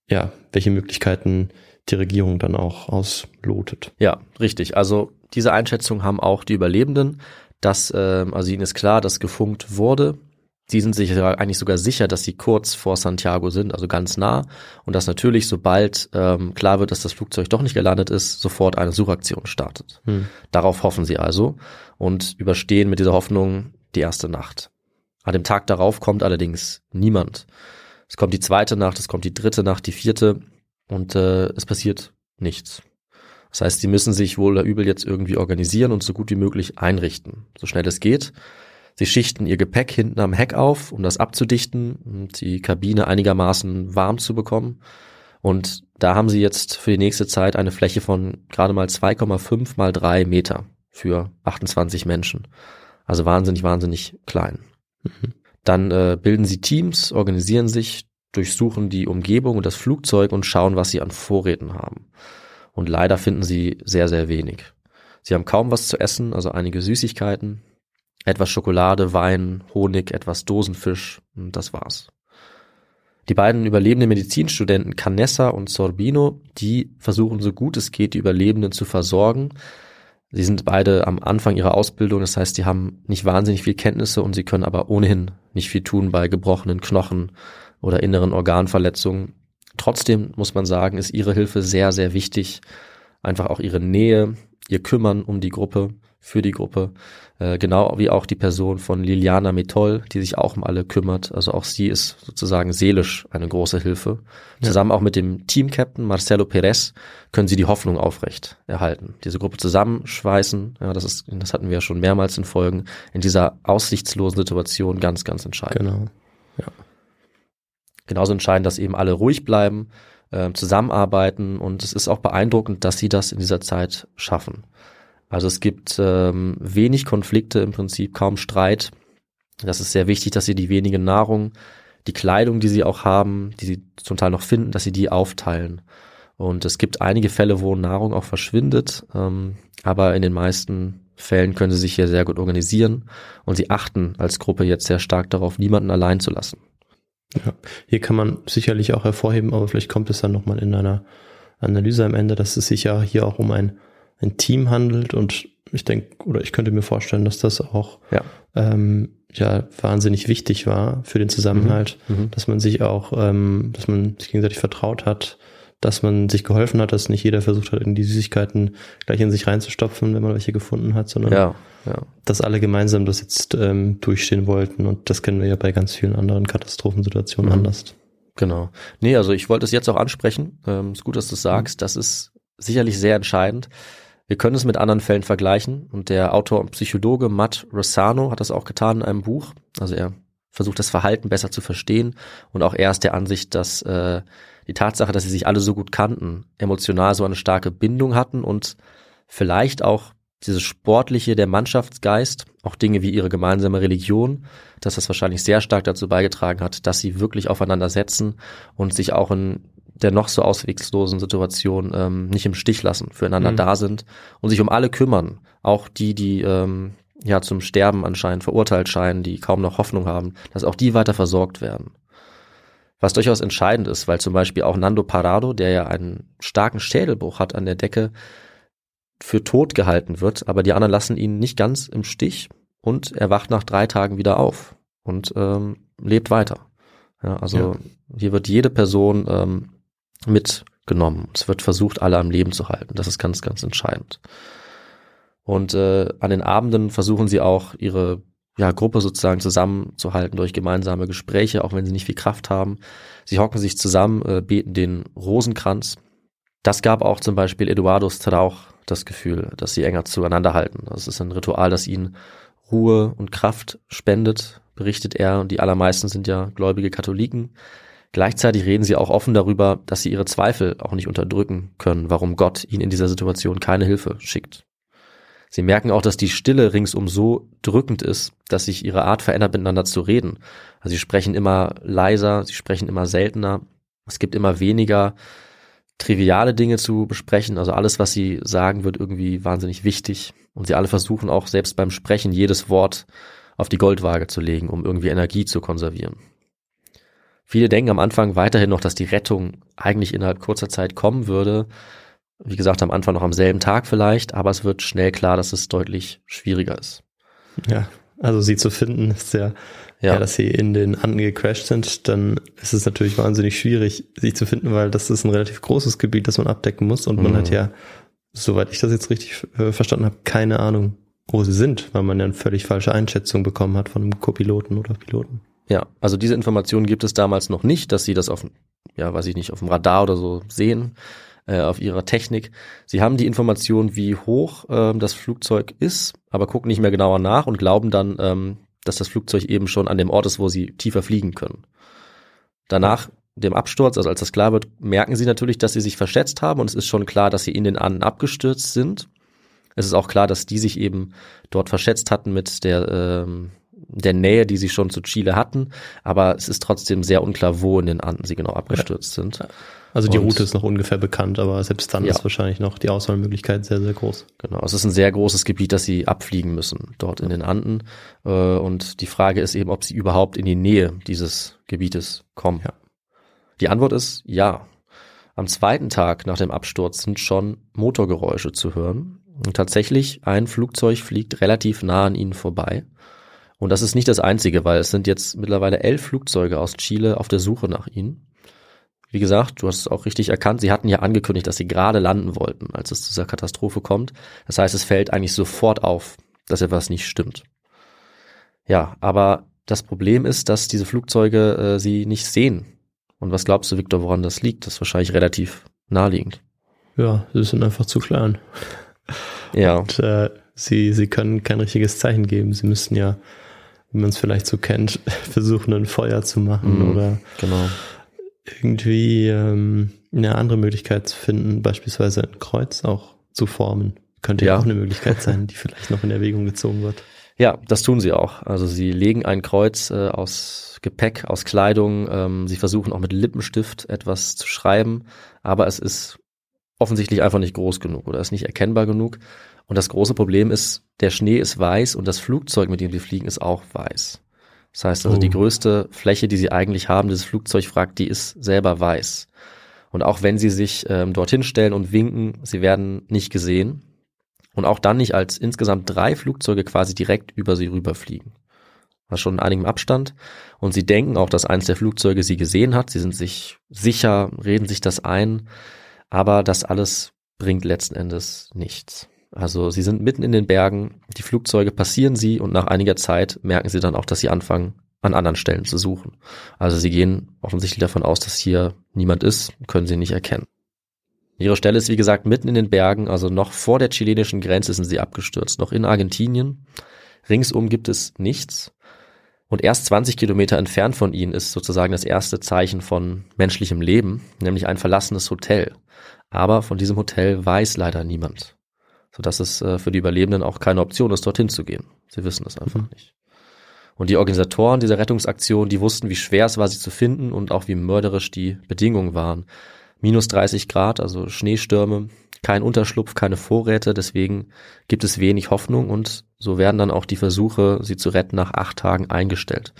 ja, welche Möglichkeiten die Regierung dann auch auslotet. Ja, richtig. Also diese Einschätzung haben auch die Überlebenden, dass, ähm, also ihnen ist klar, dass gefunkt wurde. Sie sind sich eigentlich sogar sicher, dass sie kurz vor Santiago sind, also ganz nah. Und dass natürlich, sobald ähm, klar wird, dass das Flugzeug doch nicht gelandet ist, sofort eine Suchaktion startet. Hm. Darauf hoffen sie also und überstehen mit dieser Hoffnung die erste Nacht. An dem Tag darauf kommt allerdings niemand. Es kommt die zweite Nacht, es kommt die dritte Nacht, die vierte und äh, es passiert nichts. Das heißt, sie müssen sich wohl oder übel jetzt irgendwie organisieren und so gut wie möglich einrichten, so schnell es geht. Sie schichten ihr Gepäck hinten am Heck auf, um das abzudichten und die Kabine einigermaßen warm zu bekommen. Und da haben sie jetzt für die nächste Zeit eine Fläche von gerade mal 2,5 mal 3 Meter für 28 Menschen. Also wahnsinnig, wahnsinnig klein. Dann äh, bilden sie Teams, organisieren sich, durchsuchen die Umgebung und das Flugzeug und schauen, was sie an Vorräten haben. Und leider finden sie sehr, sehr wenig. Sie haben kaum was zu essen, also einige Süßigkeiten, etwas Schokolade, Wein, Honig, etwas Dosenfisch und das war's. Die beiden überlebenden Medizinstudenten Canessa und Sorbino, die versuchen so gut es geht, die Überlebenden zu versorgen. Sie sind beide am Anfang ihrer Ausbildung, das heißt, die haben nicht wahnsinnig viel Kenntnisse und sie können aber ohnehin nicht viel tun bei gebrochenen Knochen oder inneren Organverletzungen. Trotzdem muss man sagen, ist ihre Hilfe sehr, sehr wichtig. Einfach auch ihre Nähe, ihr Kümmern um die Gruppe, für die Gruppe, äh, genau wie auch die Person von Liliana Metol, die sich auch um alle kümmert. Also auch sie ist sozusagen seelisch eine große Hilfe. Ja. Zusammen auch mit dem Team-Captain Marcelo Perez können sie die Hoffnung aufrecht erhalten. Diese Gruppe zusammenschweißen, ja, das ist, das hatten wir ja schon mehrmals in Folgen, in dieser aussichtslosen Situation ganz, ganz entscheidend. Genau. Genauso entscheidend, dass eben alle ruhig bleiben, äh, zusammenarbeiten und es ist auch beeindruckend, dass sie das in dieser Zeit schaffen. Also es gibt ähm, wenig Konflikte im Prinzip, kaum Streit. Das ist sehr wichtig, dass sie die wenige Nahrung, die Kleidung, die sie auch haben, die sie zum Teil noch finden, dass sie die aufteilen. Und es gibt einige Fälle, wo Nahrung auch verschwindet, ähm, aber in den meisten Fällen können sie sich hier sehr gut organisieren und sie achten als Gruppe jetzt sehr stark darauf, niemanden allein zu lassen. Ja, hier kann man sicherlich auch hervorheben, aber vielleicht kommt es dann nochmal in einer Analyse am Ende, dass es sich ja hier auch um ein ein Team handelt und ich denke, oder ich könnte mir vorstellen, dass das auch ja. Ähm, ja wahnsinnig wichtig war für den Zusammenhalt, mhm. mhm. dass man sich auch, ähm, dass man sich gegenseitig vertraut hat, dass man sich geholfen hat, dass nicht jeder versucht hat, in die Süßigkeiten gleich in sich reinzustopfen, wenn man welche gefunden hat, sondern ja, ja. dass alle gemeinsam das jetzt ähm, durchstehen wollten. Und das kennen wir ja bei ganz vielen anderen Katastrophensituationen mhm. anders. Genau. Nee, also ich wollte es jetzt auch ansprechen. Ähm, ist gut, dass du es sagst. Das ist sicherlich sehr entscheidend. Wir können es mit anderen Fällen vergleichen und der Autor und Psychologe Matt Rossano hat das auch getan in einem Buch. Also er versucht das Verhalten besser zu verstehen und auch er ist der Ansicht, dass äh, die Tatsache, dass sie sich alle so gut kannten, emotional so eine starke Bindung hatten und vielleicht auch dieses Sportliche, der Mannschaftsgeist, auch Dinge wie ihre gemeinsame Religion, dass das wahrscheinlich sehr stark dazu beigetragen hat, dass sie wirklich aufeinander setzen und sich auch in der noch so auswegslosen Situation ähm, nicht im Stich lassen, füreinander mhm. da sind und sich um alle kümmern. Auch die, die ähm, ja zum Sterben anscheinend verurteilt scheinen, die kaum noch Hoffnung haben, dass auch die weiter versorgt werden. Was durchaus entscheidend ist, weil zum Beispiel auch Nando Parado, der ja einen starken Schädelbruch hat an der Decke, für tot gehalten wird, aber die anderen lassen ihn nicht ganz im Stich und er wacht nach drei Tagen wieder auf und ähm, lebt weiter. Ja, also ja. hier wird jede Person ähm, mitgenommen. Es wird versucht, alle am Leben zu halten. Das ist ganz, ganz entscheidend. Und äh, an den Abenden versuchen sie auch ihre ja, Gruppe sozusagen zusammenzuhalten durch gemeinsame Gespräche, auch wenn sie nicht viel Kraft haben. Sie hocken sich zusammen, äh, beten den Rosenkranz. Das gab auch zum Beispiel Eduardo Strauch das Gefühl, dass sie enger zueinander halten. Das ist ein Ritual, das ihnen Ruhe und Kraft spendet, berichtet er. Und die allermeisten sind ja gläubige Katholiken. Gleichzeitig reden sie auch offen darüber, dass sie ihre Zweifel auch nicht unterdrücken können, warum Gott ihnen in dieser Situation keine Hilfe schickt. Sie merken auch, dass die Stille ringsum so drückend ist, dass sich ihre Art verändert, miteinander zu reden. Also sie sprechen immer leiser, sie sprechen immer seltener. Es gibt immer weniger triviale Dinge zu besprechen. Also alles, was sie sagen, wird irgendwie wahnsinnig wichtig. Und sie alle versuchen auch selbst beim Sprechen jedes Wort auf die Goldwaage zu legen, um irgendwie Energie zu konservieren. Viele denken am Anfang weiterhin noch, dass die Rettung eigentlich innerhalb kurzer Zeit kommen würde. Wie gesagt, am Anfang noch am selben Tag vielleicht, aber es wird schnell klar, dass es deutlich schwieriger ist. Ja, also sie zu finden ist ja, ja. ja dass sie in den Anden gecrashed sind, dann ist es natürlich wahnsinnig schwierig, sie zu finden, weil das ist ein relativ großes Gebiet, das man abdecken muss und man hat mhm. ja, soweit ich das jetzt richtig äh, verstanden habe, keine Ahnung, wo sie sind, weil man ja eine völlig falsche Einschätzung bekommen hat von einem Co-Piloten oder Piloten. Ja, also diese Informationen gibt es damals noch nicht, dass sie das auf, ja, weiß ich nicht, auf dem Radar oder so sehen, äh, auf ihrer Technik. Sie haben die Information, wie hoch ähm, das Flugzeug ist, aber gucken nicht mehr genauer nach und glauben dann, ähm, dass das Flugzeug eben schon an dem Ort ist, wo sie tiefer fliegen können. Danach dem Absturz, also als das klar wird, merken sie natürlich, dass sie sich verschätzt haben und es ist schon klar, dass sie in den Anden abgestürzt sind. Es ist auch klar, dass die sich eben dort verschätzt hatten mit der ähm, der Nähe, die sie schon zu Chile hatten, aber es ist trotzdem sehr unklar, wo in den Anden sie genau abgestürzt ja. sind. Also die und, Route ist noch ungefähr bekannt, aber selbst dann ja. ist wahrscheinlich noch die Auswahlmöglichkeit sehr, sehr groß. Genau, es ist ein sehr großes Gebiet, das sie abfliegen müssen, dort in den Anden. Äh, und die Frage ist eben, ob sie überhaupt in die Nähe dieses Gebietes kommen. Ja. Die Antwort ist ja. Am zweiten Tag nach dem Absturz sind schon Motorgeräusche zu hören. Und tatsächlich, ein Flugzeug fliegt relativ nah an ihnen vorbei. Und das ist nicht das einzige, weil es sind jetzt mittlerweile elf Flugzeuge aus Chile auf der Suche nach ihnen. Wie gesagt, du hast es auch richtig erkannt, sie hatten ja angekündigt, dass sie gerade landen wollten, als es zu dieser Katastrophe kommt. Das heißt, es fällt eigentlich sofort auf, dass etwas nicht stimmt. Ja, aber das Problem ist, dass diese Flugzeuge äh, sie nicht sehen. Und was glaubst du, Victor, woran das liegt? Das ist wahrscheinlich relativ naheliegend. Ja, sie sind einfach zu klein. Ja. Und äh, sie, sie können kein richtiges Zeichen geben. Sie müssten ja, wie man es vielleicht so kennt, versuchen, ein Feuer zu machen Mhm, oder Genau. Irgendwie ähm, eine andere Möglichkeit zu finden, beispielsweise ein Kreuz auch zu formen. Könnte ja Ja. auch eine Möglichkeit sein, die vielleicht noch in Erwägung gezogen wird. Ja, das tun sie auch. Also sie legen ein Kreuz äh, aus Gepäck, aus Kleidung. Ähm, sie versuchen auch mit Lippenstift etwas zu schreiben, aber es ist offensichtlich einfach nicht groß genug oder ist nicht erkennbar genug. Und das große Problem ist, der Schnee ist weiß und das Flugzeug, mit dem sie fliegen, ist auch weiß. Das heißt also, Oh. die größte Fläche, die sie eigentlich haben, dieses Flugzeugwrack, die ist selber weiß. Und auch wenn sie sich ähm, dorthin stellen und winken, sie werden nicht gesehen. Und auch dann nicht, als insgesamt drei Flugzeuge quasi direkt über sie rüberfliegen. Das schon in einigem Abstand. Und sie denken auch, dass eins der Flugzeuge sie gesehen hat. Sie sind sich sicher, reden sich das ein. Aber das alles bringt letzten Endes nichts. Also sie sind mitten in den Bergen, die Flugzeuge passieren sie und nach einiger Zeit merken sie dann auch, dass sie anfangen, an anderen Stellen zu suchen. Also sie gehen offensichtlich davon aus, dass hier niemand ist, können sie nicht erkennen. Ihre Stelle ist wie gesagt mitten in den Bergen, also noch vor der chilenischen Grenze sind sie abgestürzt, noch in Argentinien. Ringsum gibt es nichts. Und erst 20 Kilometer entfernt von ihnen ist sozusagen das erste Zeichen von menschlichem Leben, nämlich ein verlassenes Hotel. Aber von diesem Hotel weiß leider niemand. Sodass es äh, für die Überlebenden auch keine Option ist, dorthin zu gehen. Sie wissen es einfach nicht. Und die Organisatoren dieser Rettungsaktion, die wussten, wie schwer es war, sie zu finden und auch wie mörderisch die Bedingungen waren. Minus 30 Grad, also Schneestürme, kein Unterschlupf, keine Vorräte, deswegen gibt es wenig Hoffnung und so werden dann auch die Versuche, sie zu retten, nach acht Tagen eingestellt,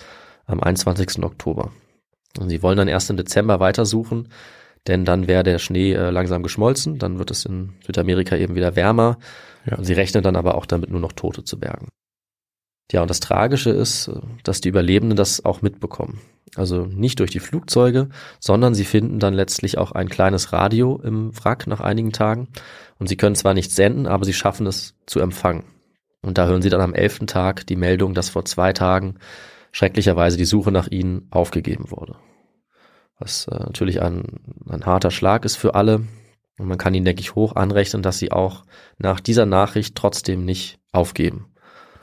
am 21. Oktober. Und sie wollen dann erst im Dezember weitersuchen, denn dann wäre der Schnee äh, langsam geschmolzen, dann wird es in Südamerika eben wieder wärmer Ja. und sie rechnen dann aber auch damit, nur noch Tote zu bergen. Ja, und das Tragische ist, äh, dass die Überlebenden das auch mitbekommen. Also nicht durch die Flugzeuge, sondern sie finden dann letztlich auch ein kleines Radio im Wrack nach einigen Tagen. Und sie können zwar nicht senden, aber sie schaffen es zu empfangen. Und da hören sie dann am elften Tag die Meldung, dass vor zwei Tagen schrecklicherweise die Suche nach ihnen aufgegeben wurde. Was äh, natürlich ein, ein harter Schlag ist für alle. Und man kann ihnen, denke ich, hoch anrechnen, dass sie auch nach dieser Nachricht trotzdem nicht aufgeben.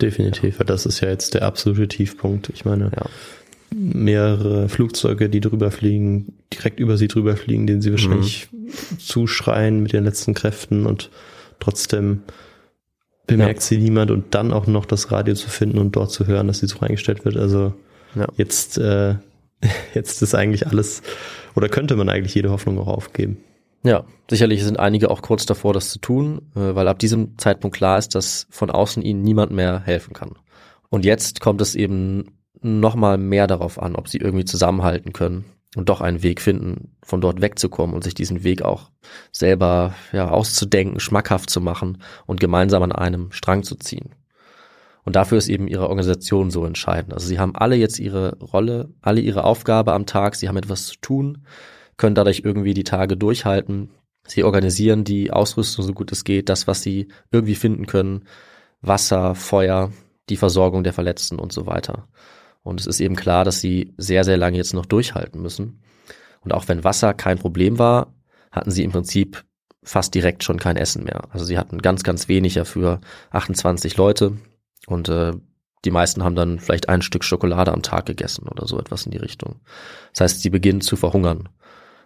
Definitiv, weil das ist ja jetzt der absolute Tiefpunkt. Ich meine, Ja. mehrere Flugzeuge, die drüber fliegen, direkt über sie drüber fliegen, denen sie wahrscheinlich zuschreien mit ihren letzten Kräften und trotzdem bemerkt sie niemand und dann auch noch das Radio zu finden und dort zu hören, dass die Suche eingestellt wird. Also Ja. jetzt, äh, jetzt ist eigentlich alles, oder könnte man eigentlich jede Hoffnung auch aufgeben. Ja, sicherlich sind einige auch kurz davor, das zu tun, äh, weil ab diesem Zeitpunkt klar ist, dass von außen ihnen niemand mehr helfen kann. Und jetzt kommt es eben nochmal mehr darauf an, ob sie irgendwie zusammenhalten können und doch einen Weg finden, von dort wegzukommen und sich diesen Weg auch selber ja, auszudenken, schmackhaft zu machen und gemeinsam an einem Strang zu ziehen. Und dafür ist eben ihre Organisation so entscheidend. Also sie haben alle jetzt ihre Rolle, alle ihre Aufgabe am Tag, sie haben etwas zu tun, können dadurch irgendwie die Tage durchhalten. Sie organisieren die Ausrüstung so gut es geht, das, was sie irgendwie finden können, Wasser, Feuer, die Versorgung der Verletzten und so weiter. Und es ist eben klar, dass sie sehr, sehr lange jetzt noch durchhalten müssen. Und auch wenn Wasser kein Problem war, hatten sie im Prinzip fast direkt schon kein Essen mehr. Also sie hatten ganz, ganz weniger für 28 Leute und äh, die meisten haben dann vielleicht ein Stück Schokolade am Tag gegessen oder so etwas in die Richtung. Das heißt, sie beginnen zu verhungern.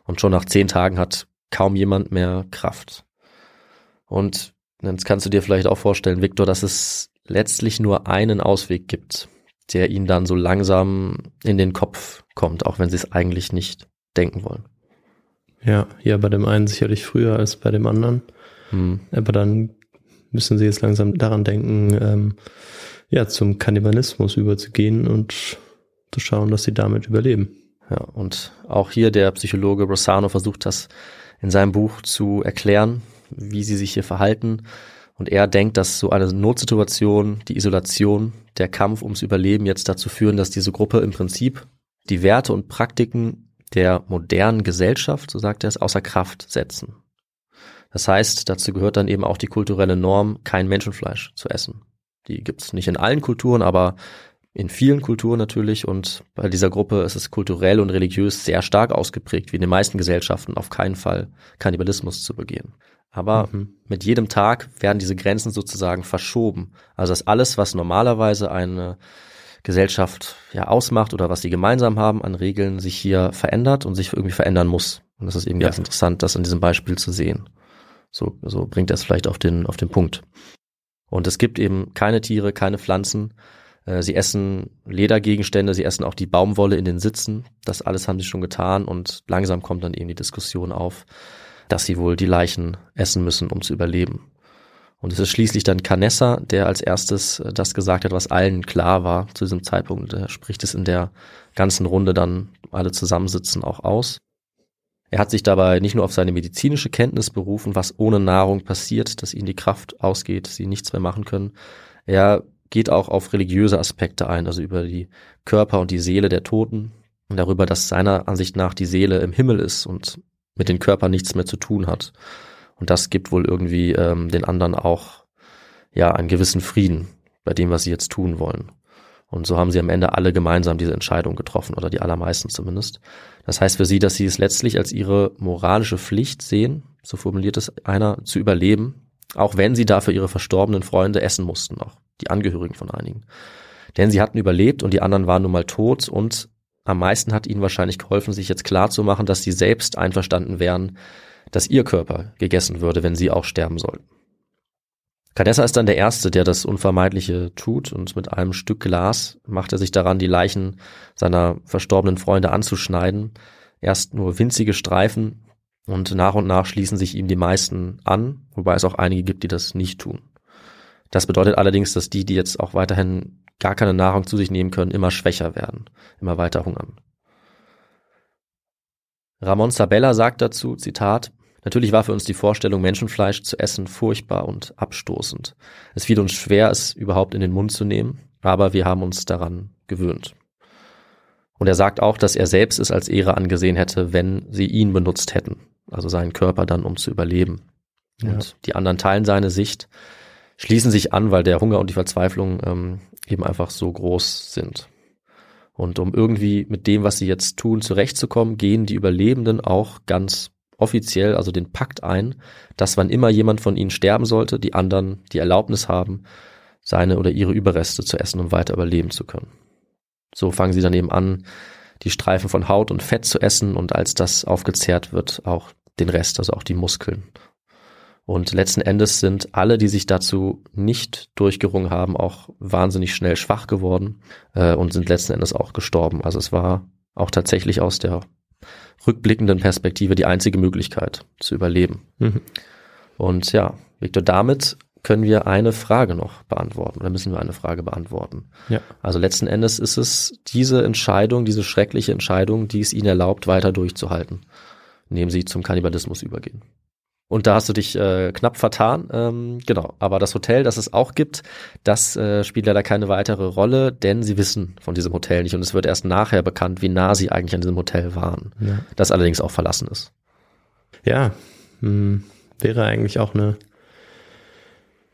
Und schon nach zehn Tagen hat kaum jemand mehr Kraft. Und jetzt kannst du dir vielleicht auch vorstellen, Viktor, dass es letztlich nur einen Ausweg gibt, der ihnen dann so langsam in den Kopf kommt, auch wenn sie es eigentlich nicht denken wollen. Ja, ja, bei dem einen sicherlich früher als bei dem anderen. Hm. Aber dann müssen sie jetzt langsam daran denken, ähm, ja, zum Kannibalismus überzugehen und zu schauen, dass sie damit überleben. Ja, und auch hier der Psychologe Rossano versucht das in seinem Buch zu erklären, wie sie sich hier verhalten. Und er denkt, dass so eine Notsituation, die Isolation, der Kampf ums Überleben jetzt dazu führen, dass diese Gruppe im Prinzip die Werte und Praktiken der modernen Gesellschaft, so sagt er es, außer Kraft setzen. Das heißt, dazu gehört dann eben auch die kulturelle Norm, kein Menschenfleisch zu essen. Die gibt es nicht in allen Kulturen, aber in vielen Kulturen natürlich und bei dieser Gruppe ist es kulturell und religiös sehr stark ausgeprägt, wie in den meisten Gesellschaften auf keinen Fall Kannibalismus zu begehen. Aber mhm. mit jedem Tag werden diese Grenzen sozusagen verschoben. Also dass alles, was normalerweise eine Gesellschaft ja ausmacht oder was sie gemeinsam haben an Regeln, sich hier verändert und sich irgendwie verändern muss. Und das ist eben ja. ganz interessant, das in diesem Beispiel zu sehen. So, so bringt er es vielleicht auf den, auf den Punkt. Und es gibt eben keine Tiere, keine Pflanzen. Äh, sie essen Ledergegenstände, sie essen auch die Baumwolle in den Sitzen. Das alles haben sie schon getan und langsam kommt dann eben die Diskussion auf, dass sie wohl die Leichen essen müssen, um zu überleben. Und es ist schließlich dann Canessa, der als erstes äh, das gesagt hat, was allen klar war zu diesem Zeitpunkt. Er spricht es in der ganzen Runde dann alle zusammensitzen auch aus. Er hat sich dabei nicht nur auf seine medizinische Kenntnis berufen, was ohne Nahrung passiert, dass ihnen die Kraft ausgeht, sie nichts mehr machen können. Er geht auch auf religiöse Aspekte ein, also über die Körper und die Seele der Toten und darüber, dass seiner Ansicht nach die Seele im Himmel ist und mit den Körpern nichts mehr zu tun hat. Und das gibt wohl irgendwie ähm, den anderen auch ja einen gewissen Frieden bei dem, was sie jetzt tun wollen. Und so haben sie am Ende alle gemeinsam diese Entscheidung getroffen oder die allermeisten zumindest. Das heißt für sie, dass sie es letztlich als ihre moralische Pflicht sehen, so formuliert es einer, zu überleben, auch wenn sie dafür ihre verstorbenen Freunde essen mussten, auch die Angehörigen von einigen. Denn sie hatten überlebt und die anderen waren nun mal tot und am meisten hat ihnen wahrscheinlich geholfen, sich jetzt klar zu machen, dass sie selbst einverstanden wären, dass ihr Körper gegessen würde, wenn sie auch sterben sollten. Cadessa ist dann der Erste, der das Unvermeidliche tut und mit einem Stück Glas macht er sich daran, die Leichen seiner verstorbenen Freunde anzuschneiden. Erst nur winzige Streifen und nach und nach schließen sich ihm die meisten an, wobei es auch einige gibt, die das nicht tun. Das bedeutet allerdings, dass die, die jetzt auch weiterhin gar keine Nahrung zu sich nehmen können, immer schwächer werden, immer weiter hungern. Ramon Sabella sagt dazu, Zitat, Natürlich war für uns die Vorstellung, Menschenfleisch zu essen, furchtbar und abstoßend. Es fiel uns schwer, es überhaupt in den Mund zu nehmen, aber wir haben uns daran gewöhnt. Und er sagt auch, dass er selbst es als Ehre angesehen hätte, wenn sie ihn benutzt hätten, also seinen Körper dann, um zu überleben. Ja. Und die anderen teilen seine Sicht, schließen sich an, weil der Hunger und die Verzweiflung ähm, eben einfach so groß sind. Und um irgendwie mit dem, was sie jetzt tun, zurechtzukommen, gehen die Überlebenden auch ganz offiziell, also den Pakt ein, dass wann immer jemand von ihnen sterben sollte, die anderen die Erlaubnis haben, seine oder ihre Überreste zu essen, um weiter überleben zu können. So fangen sie dann eben an, die Streifen von Haut und Fett zu essen und als das aufgezehrt wird, auch den Rest, also auch die Muskeln. Und letzten Endes sind alle, die sich dazu nicht durchgerungen haben, auch wahnsinnig schnell schwach geworden äh, und sind letzten Endes auch gestorben. Also es war auch tatsächlich aus der rückblickenden Perspektive die einzige Möglichkeit zu überleben. Mhm. Und ja, Victor, damit können wir eine Frage noch beantworten oder müssen wir eine Frage beantworten. Ja. Also letzten Endes ist es diese Entscheidung, diese schreckliche Entscheidung, die es ihnen erlaubt, weiter durchzuhalten, indem sie zum Kannibalismus übergehen. Und da hast du dich äh, knapp vertan. Ähm, genau. Aber das Hotel, das es auch gibt, das äh, spielt leider keine weitere Rolle, denn sie wissen von diesem Hotel nicht. Und es wird erst nachher bekannt, wie nah sie eigentlich an diesem Hotel waren. Ja. Das allerdings auch verlassen ist. Ja, mh, hm, wäre eigentlich auch eine,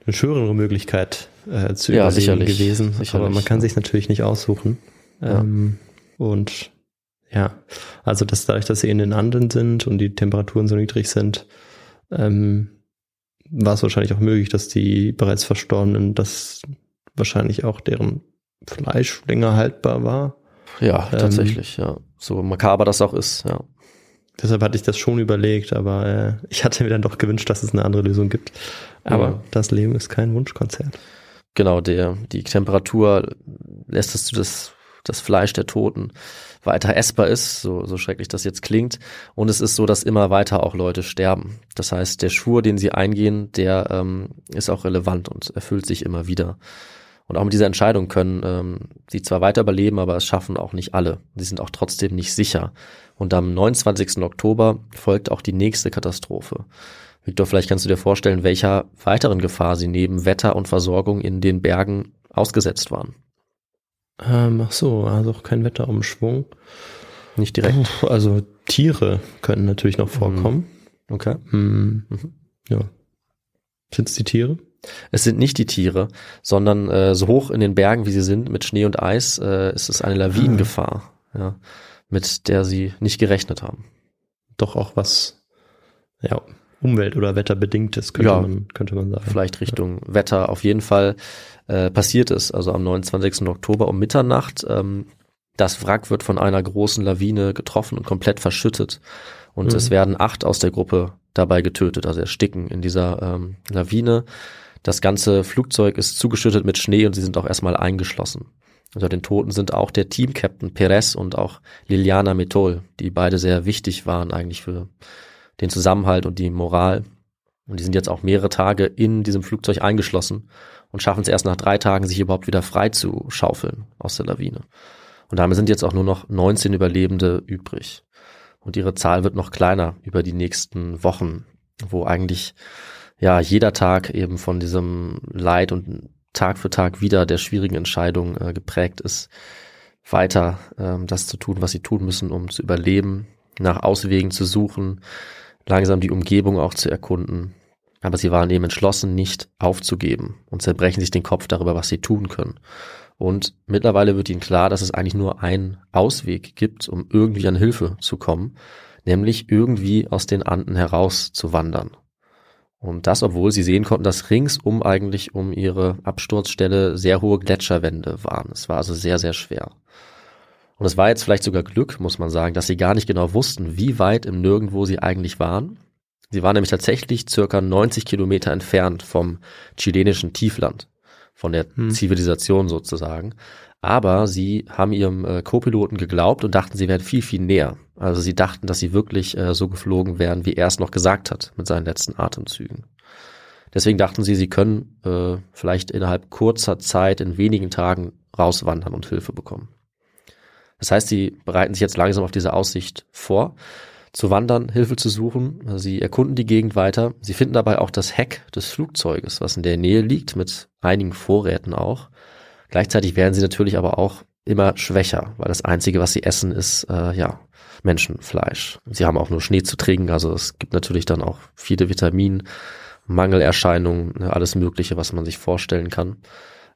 eine schönere Möglichkeit äh, zu ja, überleben sicherlich, gewesen. Sicherlich, aber man kann ja. sich natürlich nicht aussuchen. Ähm, und ja, also dass dadurch, dass sie in den Anden sind und die Temperaturen so niedrig sind, ähm, war es wahrscheinlich auch möglich, dass die bereits Verstorbenen, dass wahrscheinlich auch deren Fleisch länger haltbar war. Ja, ähm, tatsächlich, ja. So makaber das auch ist, ja. Deshalb hatte ich das schon überlegt, aber äh, ich hatte mir dann doch gewünscht, dass es eine andere Lösung gibt. Aber ja. das Leben ist kein Wunschkonzert. Genau, der, die Temperatur lässt es das, das Fleisch der Toten weiter essbar ist, so, so schrecklich das jetzt klingt. Und es ist so, dass immer weiter auch Leute sterben. Das heißt, der Schwur, den sie eingehen, der ähm, ist auch relevant und erfüllt sich immer wieder. Und auch mit dieser Entscheidung können ähm, sie zwar weiter überleben, aber es schaffen auch nicht alle. Sie sind auch trotzdem nicht sicher. Und am 29. Oktober folgt auch die nächste Katastrophe. Victor, vielleicht kannst du dir vorstellen, welcher weiteren Gefahr sie neben Wetter und Versorgung in den Bergen ausgesetzt waren. Ähm, ach so, also auch kein Wetterumschwung. Nicht direkt. Also Tiere können natürlich noch vorkommen. Okay. Mhm. Ja. Sind es die Tiere? Es sind nicht die Tiere, sondern äh, so hoch in den Bergen, wie sie sind, mit Schnee und Eis, äh, ist es eine Lawinengefahr, ja, mit der sie nicht gerechnet haben. Doch auch was, ja, Umwelt- oder Wetterbedingtes, könnte, Ja. man, könnte man sagen. Vielleicht Richtung Wetter auf jeden Fall äh, passiert es. Also am 29. Oktober um Mitternacht. Ähm, das Wrack wird von einer großen Lawine getroffen und komplett verschüttet. Und Mhm. es werden acht aus der Gruppe dabei getötet, also ersticken in dieser ähm, Lawine. Das ganze Flugzeug ist zugeschüttet mit Schnee und sie sind auch erstmal eingeschlossen. Unter den Toten sind auch der Team-Captain Perez und auch Liliana Metol, die beide sehr wichtig waren eigentlich für den Zusammenhalt und die Moral. Und die sind jetzt auch mehrere Tage in diesem Flugzeug eingeschlossen und schaffen es erst nach drei Tagen, sich überhaupt wieder frei zu schaufeln aus der Lawine. Und damit sind jetzt auch nur noch 19 Überlebende übrig. Und ihre Zahl wird noch kleiner über die nächsten Wochen, wo eigentlich ja jeder Tag eben von diesem Leid und Tag für Tag wieder der schwierigen Entscheidung äh, geprägt ist, weiter ähm, das zu tun, was sie tun müssen, um zu überleben, nach Auswegen zu suchen, langsam die Umgebung auch zu erkunden. Aber sie waren eben entschlossen, nicht aufzugeben und zerbrechen sich den Kopf darüber, was sie tun können. Und mittlerweile wird ihnen klar, dass es eigentlich nur einen Ausweg gibt, um irgendwie an Hilfe zu kommen, nämlich irgendwie aus den Anden heraus zu wandern. Und das, obwohl sie sehen konnten, dass ringsum eigentlich um ihre Absturzstelle sehr hohe Gletscherwände waren. Es war also sehr, sehr schwer. Und es war jetzt vielleicht sogar Glück, muss man sagen, dass sie gar nicht genau wussten, wie weit im Nirgendwo sie eigentlich waren. Sie waren nämlich tatsächlich circa 90 Kilometer entfernt vom chilenischen Tiefland, von der Hm. Zivilisation sozusagen. Aber sie haben ihrem äh, Co-Piloten geglaubt und dachten, sie wären viel, viel näher. Also sie dachten, dass sie wirklich äh, so geflogen wären, wie er es noch gesagt hat mit seinen letzten Atemzügen. Deswegen dachten sie, sie können äh, vielleicht innerhalb kurzer Zeit, in wenigen Tagen rauswandern und Hilfe bekommen. Das heißt, sie bereiten sich jetzt langsam auf diese Aussicht vor, zu wandern, Hilfe zu suchen. Sie erkunden die Gegend weiter. Sie finden dabei auch das Heck des Flugzeuges, was in der Nähe liegt, mit einigen Vorräten auch. Gleichzeitig werden sie natürlich aber auch immer schwächer, weil das Einzige, was sie essen, ist äh, ja Menschenfleisch. Sie haben auch nur Schnee zu trinken, also es gibt natürlich dann auch viele Vitaminmangelerscheinungen, ne, alles Mögliche, was man sich vorstellen kann.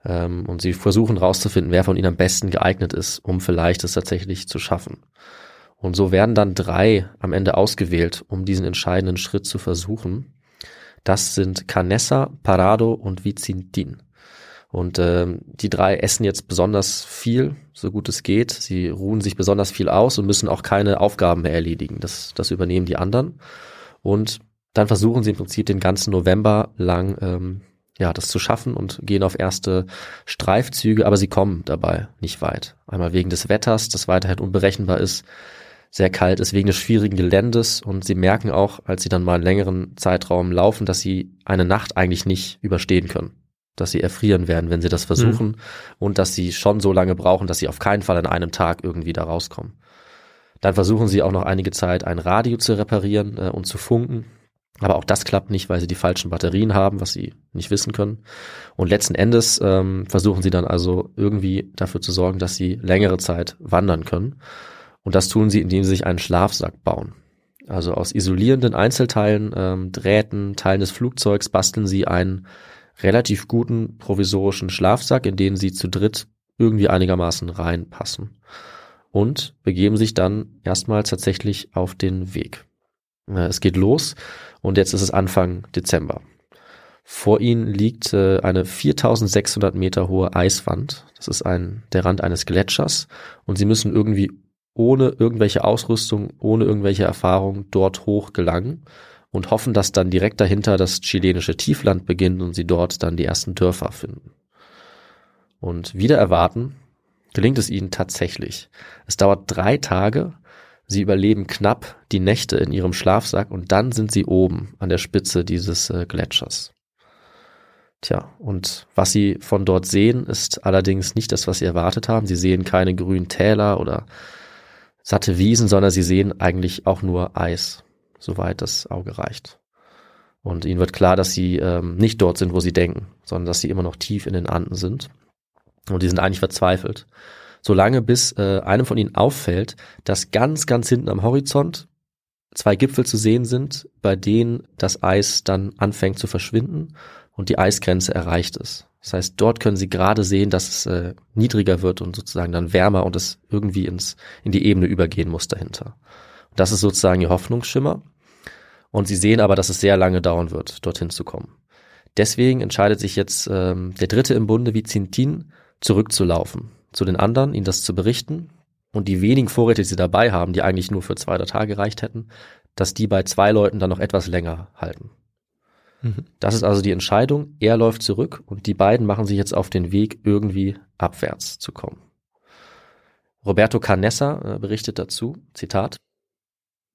Ähm, und sie versuchen rauszufinden, wer von ihnen am besten geeignet ist, um vielleicht es tatsächlich zu schaffen. Und so werden dann drei am Ende ausgewählt, um diesen entscheidenden Schritt zu versuchen. Das sind Canessa, Parado und Vizintin. Und ähm, die drei essen jetzt besonders viel, so gut es geht. Sie ruhen sich besonders viel aus und müssen auch keine Aufgaben mehr erledigen. Das, das übernehmen die anderen. Und dann versuchen sie im Prinzip den ganzen November lang ähm, ja, das zu schaffen und gehen auf erste Streifzüge, aber sie kommen dabei nicht weit. Einmal wegen des Wetters, das weiterhin unberechenbar ist, sehr kalt ist, wegen des schwierigen Geländes und sie merken auch, als sie dann mal einen längeren Zeitraum laufen, dass sie eine Nacht eigentlich nicht überstehen können. Dass sie erfrieren werden, wenn sie das versuchen und dass sie schon so lange brauchen, dass sie auf keinen Fall an einem Tag irgendwie da rauskommen. Dann versuchen sie auch noch einige Zeit ein Radio zu reparieren äh, und zu funken. Aber auch das klappt nicht, weil sie die falschen Batterien haben, was sie nicht wissen können. Und letzten Endes ähm, versuchen sie dann also irgendwie dafür zu sorgen, dass sie längere Zeit wandern können. Und das tun sie, indem sie sich einen Schlafsack bauen. Also aus isolierenden Einzelteilen, ähm, Drähten, Teilen des Flugzeugs basteln sie einen relativ guten provisorischen Schlafsack, in den sie zu dritt irgendwie einigermaßen reinpassen. Und begeben sich dann erstmals tatsächlich auf den Weg. Äh, Es geht los und jetzt ist es Anfang Dezember. Vor ihnen liegt äh, eine 4600 Meter hohe Eiswand. Das ist ein, der Rand eines Gletschers und sie müssen irgendwie ohne irgendwelche Ausrüstung, ohne irgendwelche Erfahrung dort hoch gelangen und hoffen, dass dann direkt dahinter das chilenische Tiefland beginnt und sie dort dann die ersten Dörfer finden. Und wieder erwarten, gelingt es ihnen tatsächlich. Es dauert drei Tage, sie überleben knapp die Nächte in ihrem Schlafsack und dann sind sie oben an der Spitze dieses äh, Gletschers. Tja, und was sie von dort sehen, ist allerdings nicht das, was sie erwartet haben. Sie sehen keine grünen Täler oder satte Wiesen, sondern sie sehen eigentlich auch nur Eis, soweit das Auge reicht. Und ihnen wird klar, dass sie ähm, nicht dort sind, wo sie denken, sondern dass sie immer noch tief in den Anden sind. Und die sind eigentlich verzweifelt. Solange bis äh, einem von ihnen auffällt, dass ganz, ganz hinten am Horizont zwei Gipfel zu sehen sind, bei denen das Eis dann anfängt zu verschwinden und die Eisgrenze erreicht ist. Das heißt, dort können Sie gerade sehen, dass es äh, niedriger wird und sozusagen dann wärmer und es irgendwie ins, in die Ebene übergehen muss dahinter. Und das ist sozusagen Ihr Hoffnungsschimmer. Und Sie sehen aber, dass es sehr lange dauern wird, dorthin zu kommen. Deswegen entscheidet sich jetzt ähm, der Dritte im Bunde, Vizintin, zurückzulaufen zu den anderen, ihnen das zu berichten und die wenigen Vorräte, die sie dabei haben, die eigentlich nur für zwei, drei Tage gereicht hätten, dass die bei zwei Leuten dann noch etwas länger halten. Mhm. Das ist also die Entscheidung. Er läuft zurück und die beiden machen sich jetzt auf den Weg, irgendwie abwärts zu kommen. Roberto Canessa äh, berichtet dazu, Zitat,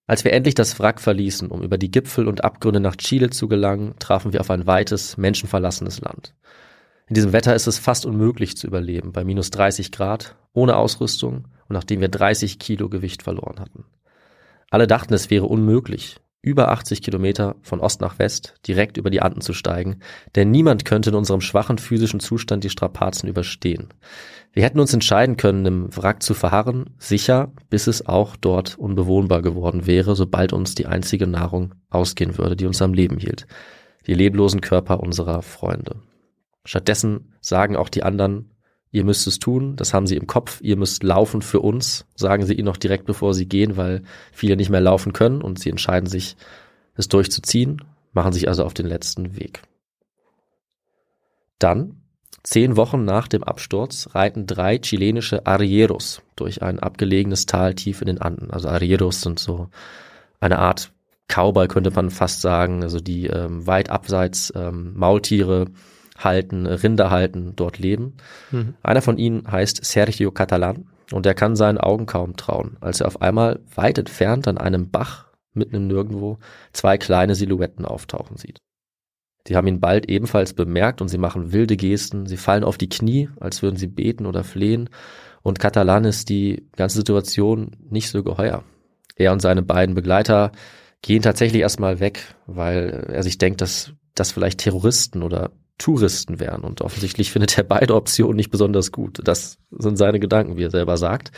als wir endlich das Wrack verließen, um über die Gipfel und Abgründe nach Chile zu gelangen, trafen wir auf ein weites, menschenverlassenes Land. In diesem Wetter ist es fast unmöglich zu überleben, bei minus 30 Grad, ohne Ausrüstung und nachdem wir 30 Kilo Gewicht verloren hatten. Alle dachten, es wäre unmöglich, über 80 Kilometer von Ost nach West direkt über die Anden zu steigen, denn niemand könnte in unserem schwachen physischen Zustand die Strapazen überstehen. Wir hätten uns entscheiden können, im Wrack zu verharren, sicher, bis es auch dort unbewohnbar geworden wäre, sobald uns die einzige Nahrung ausgehen würde, die uns am Leben hielt, die leblosen Körper unserer Freunde. Stattdessen sagen auch die anderen, ihr müsst es tun, das haben sie im Kopf, ihr müsst laufen für uns, sagen sie ihnen noch direkt bevor sie gehen, weil viele nicht mehr laufen können und sie entscheiden sich, es durchzuziehen, machen sich also auf den letzten Weg. Dann, zehn Wochen nach dem Absturz, reiten drei chilenische Arrieros durch ein abgelegenes Tal tief in den Anden. Also Arrieros sind so eine Art Cowboy, könnte man fast sagen, also die ähm, weit abseits ähm, Maultiere halten, Rinder halten, dort leben. Mhm. Einer von ihnen heißt Sergio Catalan und er kann seinen Augen kaum trauen, als er auf einmal weit entfernt an einem Bach mitten im Nirgendwo zwei kleine Silhouetten auftauchen sieht. Die haben ihn bald ebenfalls bemerkt und sie machen wilde Gesten, sie fallen auf die Knie, als würden sie beten oder flehen und Catalan ist die ganze Situation nicht so geheuer. Er und seine beiden Begleiter gehen tatsächlich erstmal weg, weil er sich denkt, dass das vielleicht Terroristen oder Touristen wären. Und offensichtlich findet er beide Optionen nicht besonders gut. Das sind seine Gedanken, wie er selber sagt.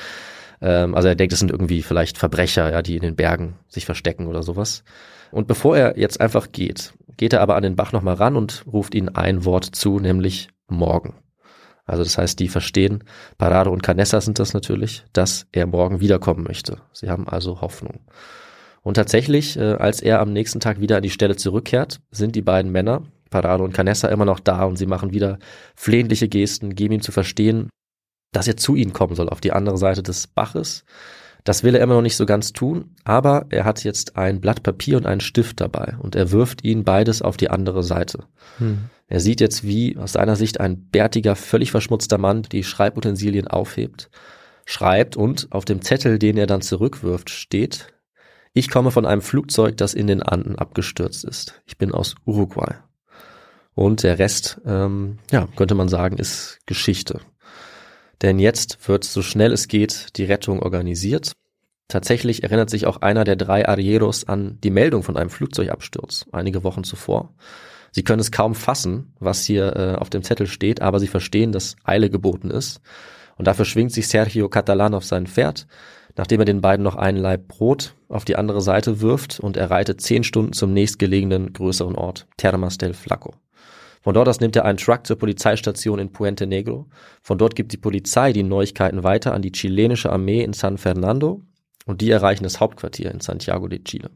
Ähm, also er denkt, es sind irgendwie vielleicht Verbrecher, ja, die in den Bergen sich verstecken oder sowas. Und bevor er jetzt einfach geht, geht er aber an den Bach nochmal ran und ruft ihnen ein Wort zu, nämlich morgen. Also das heißt, die verstehen, Parado und Canessa sind das natürlich, dass er morgen wiederkommen möchte. Sie haben also Hoffnung. Und tatsächlich, äh, als er am nächsten Tag wieder an die Stelle zurückkehrt, sind die beiden Männer, Parado und Canessa immer noch da und sie machen wieder flehentliche Gesten, geben ihm zu verstehen, dass er zu ihnen kommen soll, auf die andere Seite des Baches. Das will er immer noch nicht so ganz tun, aber er hat jetzt ein Blatt Papier und einen Stift dabei und er wirft ihn beides auf die andere Seite. Hm. Er sieht jetzt, wie aus seiner Sicht ein bärtiger, völlig verschmutzter Mann die Schreibutensilien aufhebt, schreibt und auf dem Zettel, den er dann zurückwirft, steht, ich komme von einem Flugzeug, das in den Anden abgestürzt ist. Ich bin aus Uruguay. Und der Rest, ähm, ja, könnte man sagen, ist Geschichte. Denn jetzt wird so schnell es geht die Rettung organisiert. Tatsächlich erinnert sich auch einer der drei Arrieros an die Meldung von einem Flugzeugabsturz einige Wochen zuvor. Sie können es kaum fassen, was hier äh, auf dem Zettel steht, aber sie verstehen, dass Eile geboten ist. Und dafür schwingt sich Sergio Catalan auf sein Pferd, nachdem er den beiden noch einen Laib Brot auf die andere Seite wirft und er reitet zehn Stunden zum nächstgelegenen größeren Ort, Termas del Flaco. Von dort aus nimmt er einen Truck zur Polizeistation in Puente Negro. Von dort gibt die Polizei die Neuigkeiten weiter an die chilenische Armee in San Fernando und die erreichen das Hauptquartier in Santiago de Chile.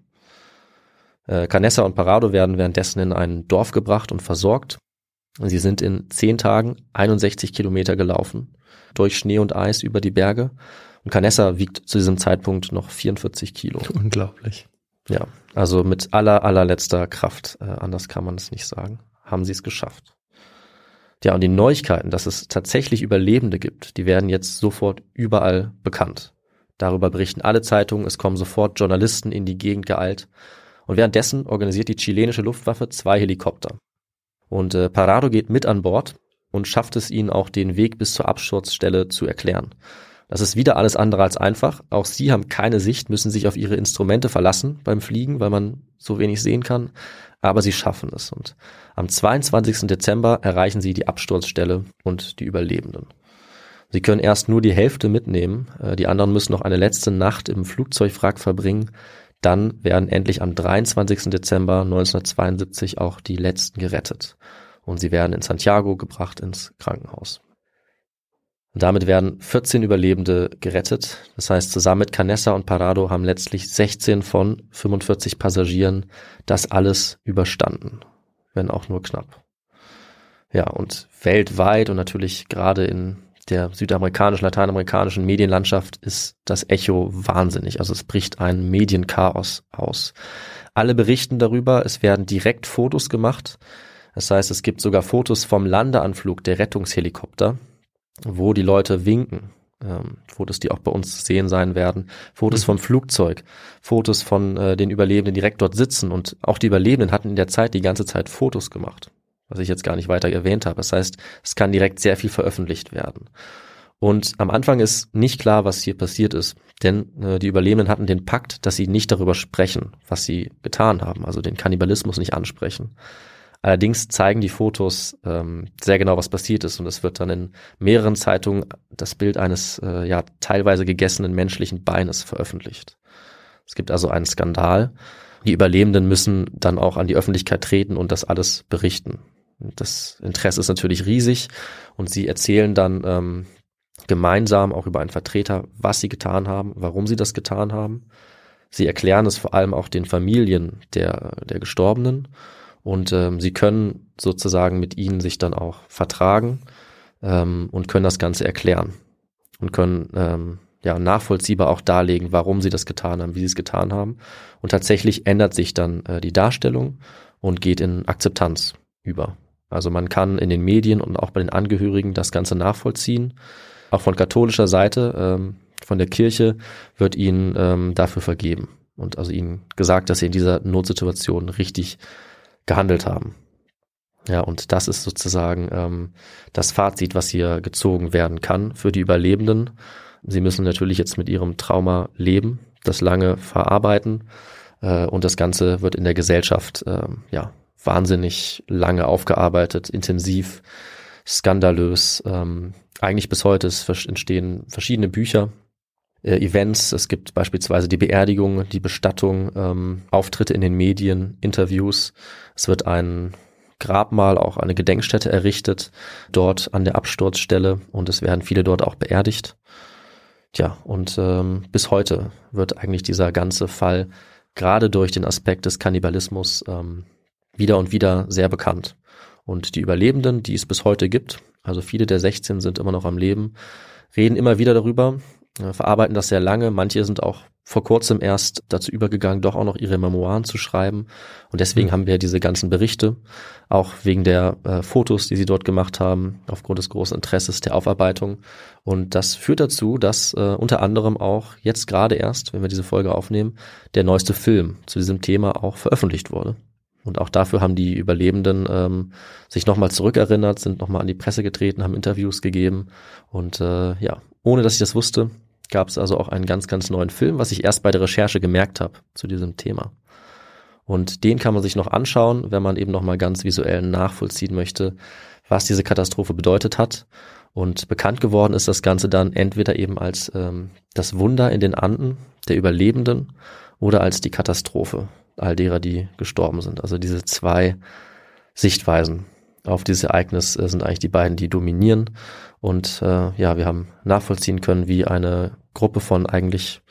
Äh, Canessa und Parado werden währenddessen in ein Dorf gebracht und versorgt. Sie sind in zehn Tagen 61 Kilometer gelaufen, durch Schnee und Eis über die Berge. Und Canessa wiegt zu diesem Zeitpunkt noch 44 Kilo. Unglaublich. Ja, also mit aller, allerletzter Kraft. Äh, anders kann man es nicht sagen haben sie es geschafft. Ja, und die Neuigkeiten, dass es tatsächlich Überlebende gibt, die werden jetzt sofort überall bekannt. Darüber berichten alle Zeitungen, es kommen sofort Journalisten in die Gegend geeilt. Und währenddessen organisiert die chilenische Luftwaffe zwei Helikopter. Und äh, Parado geht mit an Bord und schafft es ihnen auch den Weg bis zur Absturzstelle zu erklären. Das ist wieder alles andere als einfach. Auch sie haben keine Sicht, müssen sich auf ihre Instrumente verlassen beim Fliegen, weil man so wenig sehen kann. Aber sie schaffen es. Und am 22. Dezember erreichen sie die Absturzstelle und die Überlebenden. Sie können erst nur die Hälfte mitnehmen. Äh, die anderen müssen noch eine letzte Nacht im Flugzeugwrack verbringen. Dann werden endlich am 23. Dezember 1972 auch die letzten gerettet. Und sie werden in Santiago gebracht ins Krankenhaus. Und damit werden 14 Überlebende gerettet. Das heißt, zusammen mit Canessa und Parado haben letztlich 16 von 45 Passagieren das alles überstanden. Wenn auch nur knapp. Ja, und weltweit und natürlich gerade in der südamerikanischen, lateinamerikanischen Medienlandschaft ist das Echo wahnsinnig. Also es bricht ein Medienchaos aus. Alle berichten darüber, es werden direkt Fotos gemacht. Das heißt, es gibt sogar Fotos vom Landeanflug der Rettungshelikopter, wo die Leute winken. Ähm, Fotos, die auch bei uns zu sehen sein werden. Fotos mhm. vom Flugzeug, Fotos von äh, den Überlebenden direkt dort sitzen. Und auch die Überlebenden hatten in der Zeit die ganze Zeit Fotos gemacht was ich jetzt gar nicht weiter erwähnt habe. Das heißt, es kann direkt sehr viel veröffentlicht werden. Und am Anfang ist nicht klar, was hier passiert ist, denn äh, die Überlebenden hatten den Pakt, dass sie nicht darüber sprechen, was sie getan haben, also den Kannibalismus nicht ansprechen. Allerdings zeigen die Fotos ähm, sehr genau, was passiert ist und es wird dann in mehreren Zeitungen das Bild eines äh, ja teilweise gegessenen menschlichen Beines veröffentlicht. Es gibt also einen Skandal. Die Überlebenden müssen dann auch an die Öffentlichkeit treten und das alles berichten. Das Interesse ist natürlich riesig und sie erzählen dann ähm, gemeinsam auch über einen Vertreter, was sie getan haben, warum sie das getan haben. Sie erklären es vor allem auch den Familien der, der Gestorbenen und ähm, sie können sozusagen mit ihnen sich dann auch vertragen ähm, und können das Ganze erklären und können ähm, ja nachvollziehbar auch darlegen, warum sie das getan haben, wie sie es getan haben. Und tatsächlich ändert sich dann äh, die Darstellung und geht in Akzeptanz über. Also man kann in den Medien und auch bei den Angehörigen das Ganze nachvollziehen. Auch von katholischer Seite, ähm, von der Kirche, wird ihnen ähm, dafür vergeben. Und also ihnen gesagt, dass sie in dieser Notsituation richtig gehandelt haben. Ja, und das ist sozusagen ähm, das Fazit, was hier gezogen werden kann für die Überlebenden. Sie müssen natürlich jetzt mit ihrem Trauma leben, das lange verarbeiten äh, und das Ganze wird in der Gesellschaft äh, ja wahnsinnig lange aufgearbeitet, intensiv, skandalös. Ähm, eigentlich bis heute entstehen verschiedene Bücher, äh, Events. Es gibt beispielsweise die Beerdigung, die Bestattung, ähm, Auftritte in den Medien, Interviews. Es wird ein Grabmal, auch eine Gedenkstätte errichtet, dort an der Absturzstelle und es werden viele dort auch beerdigt. Tja, und ähm, bis heute wird eigentlich dieser ganze Fall gerade durch den Aspekt des Kannibalismus ähm, wieder und wieder sehr bekannt. Und die Überlebenden, die es bis heute gibt, also viele der 16 sind immer noch am Leben, reden immer wieder darüber, verarbeiten das sehr lange. Manche sind auch vor kurzem erst dazu übergegangen, doch auch noch ihre Memoiren zu schreiben. Und deswegen mhm. haben wir diese ganzen Berichte, auch wegen der äh, Fotos, die sie dort gemacht haben, aufgrund des großen Interesses der Aufarbeitung. Und das führt dazu, dass äh, unter anderem auch jetzt gerade erst, wenn wir diese Folge aufnehmen, der neueste Film zu diesem Thema auch veröffentlicht wurde. Und auch dafür haben die Überlebenden ähm, sich nochmal zurückerinnert, sind nochmal an die Presse getreten, haben Interviews gegeben. Und äh, ja, ohne dass ich das wusste, gab es also auch einen ganz, ganz neuen Film, was ich erst bei der Recherche gemerkt habe zu diesem Thema. Und den kann man sich noch anschauen, wenn man eben nochmal ganz visuell nachvollziehen möchte, was diese Katastrophe bedeutet hat. Und bekannt geworden ist das Ganze dann entweder eben als ähm, das Wunder in den Anden der Überlebenden oder als die Katastrophe all derer, die gestorben sind. Also diese zwei Sichtweisen auf dieses Ereignis äh, sind eigentlich die beiden, die dominieren. Und äh, ja, wir haben nachvollziehen können, wie eine Gruppe von eigentlich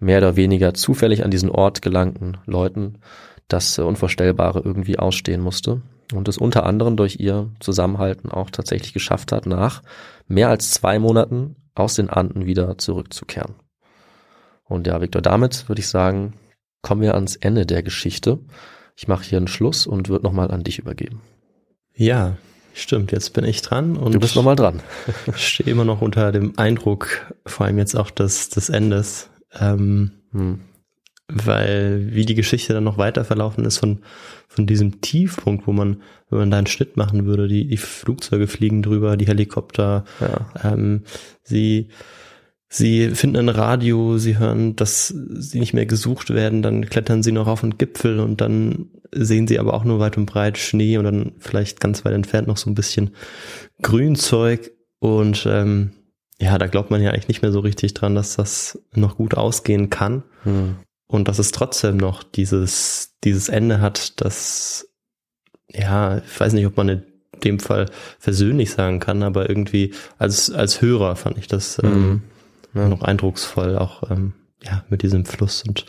mehr oder weniger zufällig an diesen Ort gelangten Leuten das äh, Unvorstellbare irgendwie ausstehen musste und es unter anderem durch ihr Zusammenhalten auch tatsächlich geschafft hat, nach mehr als zwei Monaten aus den Anden wieder zurückzukehren. Und ja, Victor, damit würde ich sagen, kommen wir ans Ende der Geschichte. Ich mache hier einen Schluss und würde nochmal an dich übergeben. Ja, stimmt. Jetzt bin ich dran und du bist nochmal dran. stehe immer noch unter dem Eindruck, vor allem jetzt auch des, des Endes. Ähm, hm. weil wie die Geschichte dann noch weiter verlaufen ist von, von diesem Tiefpunkt, wo man, wenn man da einen Schnitt machen würde, die, die Flugzeuge fliegen drüber, die Helikopter, Ja. ähm, sie, sie finden ein Radio, sie hören, dass sie nicht mehr gesucht werden, dann klettern sie noch auf einen Gipfel und dann sehen sie aber auch nur weit und breit Schnee und dann vielleicht ganz weit entfernt noch so ein bisschen Grünzeug und ähm, ja, da glaubt man ja eigentlich nicht mehr so richtig dran, dass das noch gut ausgehen kann Hm. und dass es trotzdem noch dieses, dieses Ende hat, das, ja, ich weiß nicht, ob man in dem Fall versöhnlich sagen kann, aber irgendwie als, als Hörer fand ich das ähm, Mhm. Ja. noch eindrucksvoll, auch ähm, ja, mit diesem Fluss und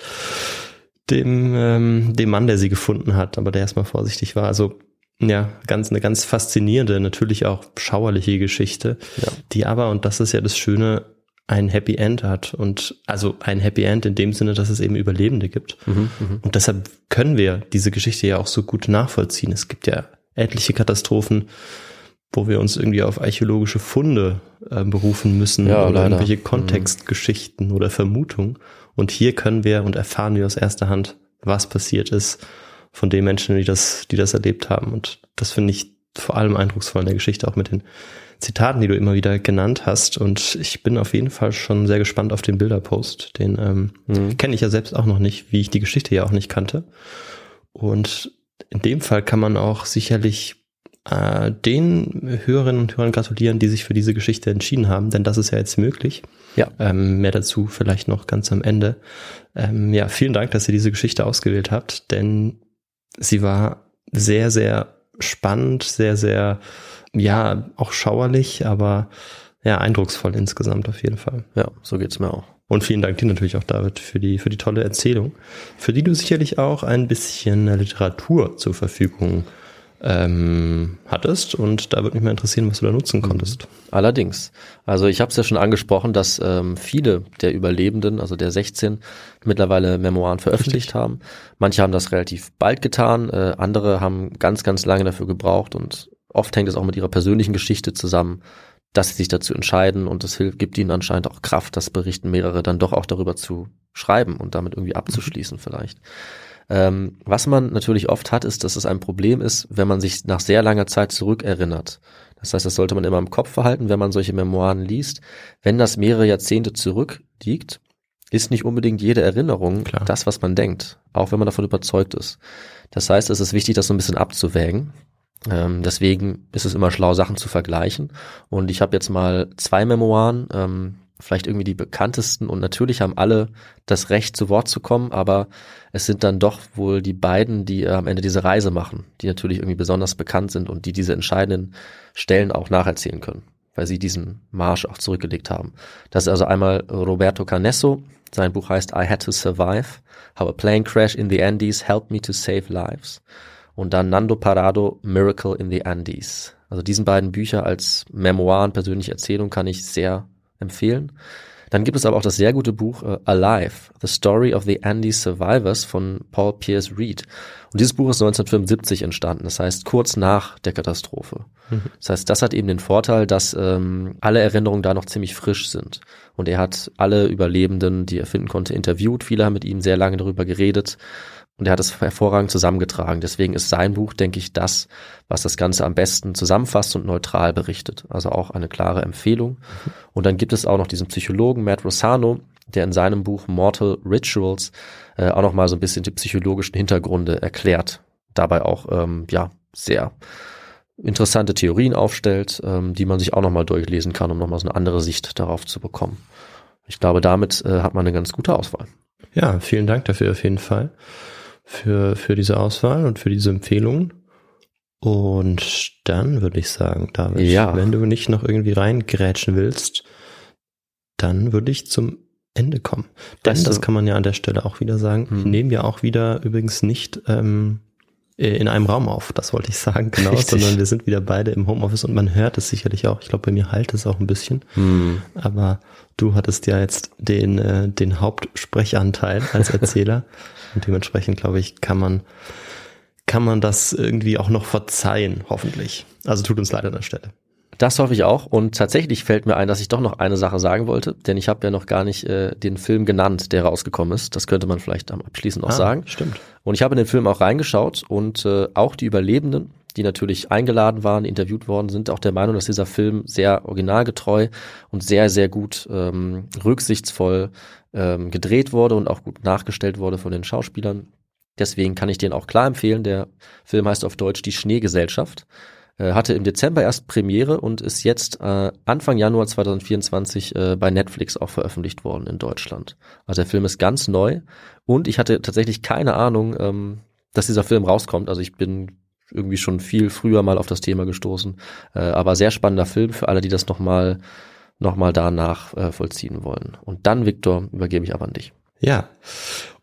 dem, ähm, dem Mann, der sie gefunden hat, aber der erstmal vorsichtig war. Also ja, ganz eine ganz faszinierende, natürlich auch schauerliche Geschichte, Ja. die aber, und das ist ja das Schöne, ein Happy End hat. Und also ein Happy End in dem Sinne, dass es eben Überlebende gibt. Mhm. Mhm. Und deshalb können wir diese Geschichte ja auch so gut nachvollziehen. Es gibt ja etliche Katastrophen, wo wir uns irgendwie auf archäologische Funde äh, berufen müssen Ja, oder leider. irgendwelche Mhm. Kontextgeschichten oder Vermutungen. Und hier können wir und erfahren wir aus erster Hand, was passiert ist von den Menschen, die das, die das erlebt haben. Und das finde ich vor allem eindrucksvoll in der Geschichte, auch mit den Zitaten, die du immer wieder genannt hast. Und ich bin auf jeden Fall schon sehr gespannt auf den Bilderpost. Den ähm, Mhm. kenne ich ja selbst auch noch nicht, wie ich die Geschichte ja auch nicht kannte. Und in dem Fall kann man auch sicherlich äh, den Hörerinnen und Hörern gratulieren, die sich für diese Geschichte entschieden haben, denn das ist ja jetzt möglich. Ja. Ähm, mehr dazu vielleicht noch ganz am Ende. Ähm, ja, vielen Dank, dass ihr diese Geschichte ausgewählt habt, denn sie war sehr, sehr spannend, sehr, sehr, ja, auch schauerlich, aber ja, eindrucksvoll insgesamt auf jeden Fall. Ja, so geht's mir auch. Und vielen Dank dir natürlich auch, David, für die, für die tolle Erzählung, für die du sicherlich auch ein bisschen Literatur zur Verfügung ähm, hattest. Und da würde mich mal interessieren, was du da nutzen konntest. Allerdings. Also ich habe es ja schon angesprochen, dass ähm, viele der Überlebenden, also der 16, mittlerweile Memoiren veröffentlicht haben. Manche haben das relativ bald getan, äh, andere haben ganz, ganz lange dafür gebraucht und oft hängt es auch mit ihrer persönlichen Geschichte zusammen, dass sie sich dazu entscheiden und es hilft, gibt ihnen anscheinend auch Kraft, das berichten mehrere dann doch auch darüber zu schreiben und damit irgendwie abzuschließen vielleicht. Ähm, was man natürlich oft hat, ist, dass es ein Problem ist, wenn man sich nach sehr langer Zeit zurückerinnert. Das heißt, das sollte man immer im Kopf behalten, wenn man solche Memoiren liest. Wenn das mehrere Jahrzehnte zurückliegt, ist nicht unbedingt jede Erinnerung Klar. das, was man denkt, auch wenn man davon überzeugt ist. Das heißt, es ist wichtig, das so ein bisschen abzuwägen. Ähm, deswegen ist es immer schlau, Sachen zu vergleichen. Und ich habe jetzt mal zwei Memoiren, ähm, vielleicht irgendwie die bekanntesten. Und natürlich haben alle das Recht, zu Wort zu kommen, aber es sind dann doch wohl die beiden, die äh, am Ende diese Reise machen, die natürlich irgendwie besonders bekannt sind und die diese entscheidenden Stellen auch nacherzählen können, weil sie diesen Marsch auch zurückgelegt haben. Das ist also einmal Roberto Canesso. Sein Buch heißt I Had to Survive, How a Plane Crash in the Andes Helped Me to Save Lives. Und dann Nando Parado, Miracle in the Andes. Also diesen beiden Bücher als Memoiren, persönliche Erzählung kann ich sehr empfehlen. Dann gibt es aber auch das sehr gute Buch äh, Alive, The Story of the Andes Survivors von Paul Pierce Reed. Und dieses Buch ist 1975 entstanden, das heißt kurz nach der Katastrophe. Das heißt, das hat eben den Vorteil, dass ähm, alle Erinnerungen da noch ziemlich frisch sind. Und er hat alle Überlebenden, die er finden konnte, interviewt. Viele haben mit ihm sehr lange darüber geredet. Und er hat es hervorragend zusammengetragen. Deswegen ist sein Buch, denke ich, das, was das Ganze am besten zusammenfasst und neutral berichtet. Also auch eine klare Empfehlung. Und dann gibt es auch noch diesen Psychologen Matt Rossano, der in seinem Buch Mortal Rituals äh, auch noch mal so ein bisschen die psychologischen Hintergründe erklärt. Dabei auch ähm, ja sehr interessante Theorien aufstellt, ähm, die man sich auch noch mal durchlesen kann, um noch mal so eine andere Sicht darauf zu bekommen. Ich glaube, damit äh, hat man eine ganz gute Auswahl. Ja, vielen Dank dafür auf jeden Fall. Für, für diese Auswahl und für diese Empfehlungen. Und dann würde ich sagen, David, Ja. wenn du nicht noch irgendwie reingrätschen willst, dann würde ich zum Ende kommen. Denn Weißt du- das kann man ja an der Stelle auch wieder sagen. Hm. Ich nehme ja auch wieder übrigens nicht ähm, äh, in einem Raum auf, das wollte ich sagen, genau, Richtig. sondern wir sind wieder beide im Homeoffice und man hört es sicherlich auch. Ich glaube, bei mir halt es auch ein bisschen. Hm. Aber du hattest ja jetzt den, äh, den Hauptsprechanteil als Erzähler. und dementsprechend, glaube ich, kann man, kann man das irgendwie auch noch verzeihen, hoffentlich. Also tut uns leid an der Stelle. Das hoffe ich auch. Und tatsächlich fällt mir ein, dass ich doch noch eine Sache sagen wollte, denn ich habe ja noch gar nicht äh, den Film genannt, der rausgekommen ist. Das könnte man vielleicht am abschließend noch Ah, sagen. Stimmt. Und ich habe in den Film auch reingeschaut und äh, auch die Überlebenden, die natürlich eingeladen waren, interviewt worden, sind auch der Meinung, dass dieser Film sehr originalgetreu und sehr, sehr gut ähm, rücksichtsvoll ähm, gedreht wurde und auch gut nachgestellt wurde von den Schauspielern. Deswegen kann ich den auch klar empfehlen. Der Film heißt auf Deutsch Die Schneegesellschaft. Äh, hatte im Dezember erst Premiere und ist jetzt äh, Anfang Januar 2024 äh, bei Netflix auch veröffentlicht worden in Deutschland. Also der Film ist ganz neu und ich hatte tatsächlich keine Ahnung, ähm, dass dieser Film rauskommt. Also ich bin irgendwie schon viel früher mal auf das Thema gestoßen. Äh, aber sehr spannender Film für alle, die das nochmal noch mal danach äh, vollziehen wollen. Und dann, Viktor, übergebe ich aber an dich. Ja.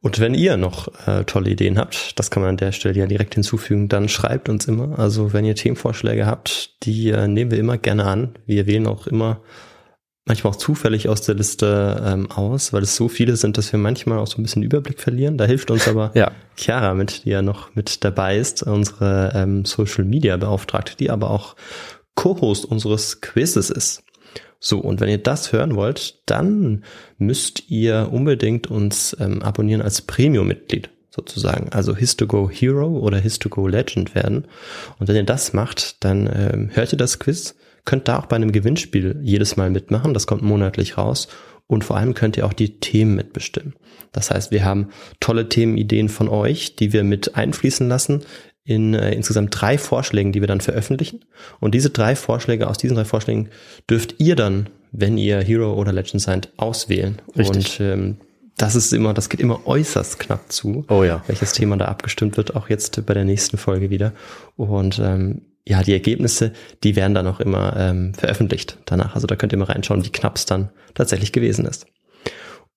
Und wenn ihr noch äh, tolle Ideen habt, das kann man an der Stelle ja direkt hinzufügen, dann schreibt uns immer. Also wenn ihr Themenvorschläge habt, die äh, nehmen wir immer gerne an. Wir wählen auch immer manchmal auch zufällig aus der Liste ähm, aus, weil es so viele sind, dass wir manchmal auch so ein bisschen Überblick verlieren. Da hilft uns aber Ja. Chiara mit, die ja noch mit dabei ist, unsere ähm, Social Media Beauftragte, die aber auch Co-Host unseres Quizzes ist. So, und wenn ihr das hören wollt, dann müsst ihr unbedingt uns ähm, abonnieren als Premium-Mitglied sozusagen, also Histogo Hero oder Histogo Legend werden. Und wenn ihr das macht, dann ähm, hört ihr das Quiz, könnt da auch bei einem Gewinnspiel jedes Mal mitmachen, das kommt monatlich raus. Und vor allem könnt ihr auch die Themen mitbestimmen. Das heißt, wir haben tolle Themenideen von euch, die wir mit einfließen lassen in äh, insgesamt drei Vorschlägen, die wir dann veröffentlichen. Und diese drei Vorschläge, aus diesen drei Vorschlägen dürft ihr dann, wenn ihr Hero oder Legend seid, auswählen. Richtig. Und ähm, das ist immer, das geht immer äußerst knapp zu, Oh ja. welches Thema da abgestimmt wird, auch jetzt bei der nächsten Folge wieder. Und ähm, ja, die Ergebnisse, die werden dann auch immer ähm, veröffentlicht danach. Also da könnt ihr mal reinschauen, wie knapp es dann tatsächlich gewesen ist.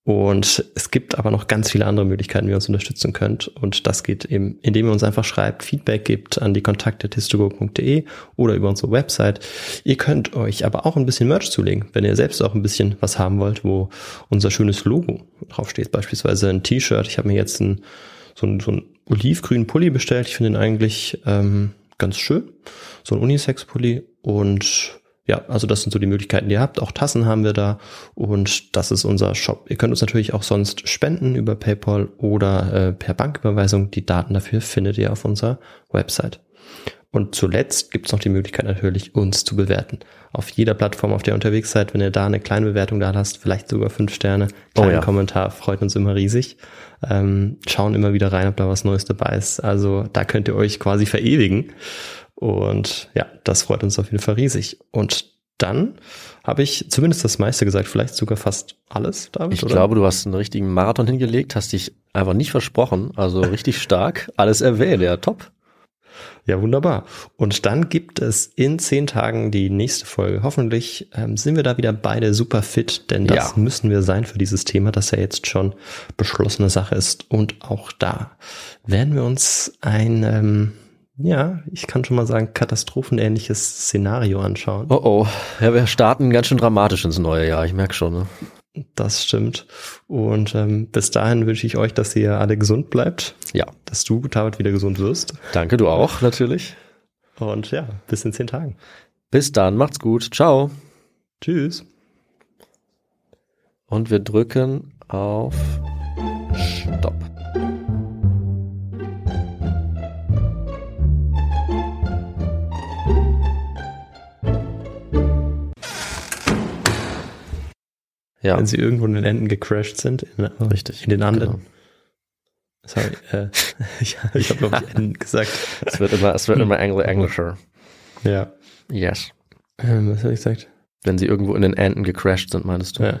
Und es gibt aber noch ganz viele andere Möglichkeiten, wie ihr uns unterstützen könnt. Und das geht eben, indem ihr uns einfach schreibt, Feedback gibt an die kontakte.histogo.de oder über unsere Website. Ihr könnt euch aber auch ein bisschen Merch zulegen, wenn ihr selbst auch ein bisschen was haben wollt, wo unser schönes Logo draufsteht. Beispielsweise ein T-Shirt. Ich habe mir jetzt ein, so, ein, so einen olivgrünen Pulli bestellt. Ich finde ihn eigentlich ähm, ganz schön. So ein Unisex-Pulli und ja, also das sind so die Möglichkeiten, die ihr habt. Auch Tassen haben wir da und das ist unser Shop. Ihr könnt uns natürlich auch sonst spenden über PayPal oder äh, per Banküberweisung. Die Daten dafür findet ihr auf unserer Website. Und zuletzt gibt es noch die Möglichkeit natürlich, uns zu bewerten. Auf jeder Plattform, auf der ihr unterwegs seid, wenn ihr da eine kleine Bewertung da lasst, vielleicht sogar fünf Sterne, kleinen Oh ja. Kommentar, freut uns immer riesig. Ähm, schauen immer wieder rein, ob da was Neues dabei ist. Also da könnt ihr euch quasi verewigen. Und ja, das freut uns auf jeden Fall riesig. Und dann habe ich zumindest das meiste gesagt, vielleicht sogar fast alles, David, Ich oder? glaube, du hast einen richtigen Marathon hingelegt, hast dich einfach nicht versprochen. Also richtig stark. Alles erwähnt, ja, top. Ja, wunderbar. Und dann gibt es in zehn Tagen die nächste Folge. Hoffentlich ähm, sind wir da wieder beide super fit, denn das Ja. müssen wir sein für dieses Thema, das ja jetzt schon beschlossene Sache ist. Und auch da werden wir uns ein, ähm, ja, ich kann schon mal sagen, katastrophenähnliches Szenario anschauen. Oh oh. Ja, wir starten ganz schön dramatisch ins neue Jahr. Ich merke schon. Ne? Das stimmt. Und ähm, bis dahin wünsche ich euch, dass ihr alle gesund bleibt, Ja. dass du, David, wieder gesund wirst. Danke, du auch, natürlich. Und ja, bis in zehn Tagen. Bis dann, macht's gut. Ciao. Tschüss. Und wir drücken auf Stopp. Ja, Wenn sie irgendwo in den Enden gecrashed sind. In, richtig. In den anderen. Genau. Sorry, äh, ich, ich habe glaube ich Enden gesagt. Es wird immer, es wird immer Engl englischer. Ja. Yes. Ähm, was habe ich gesagt? Wenn sie irgendwo in den Enden gecrashed sind, meinst du? Ja.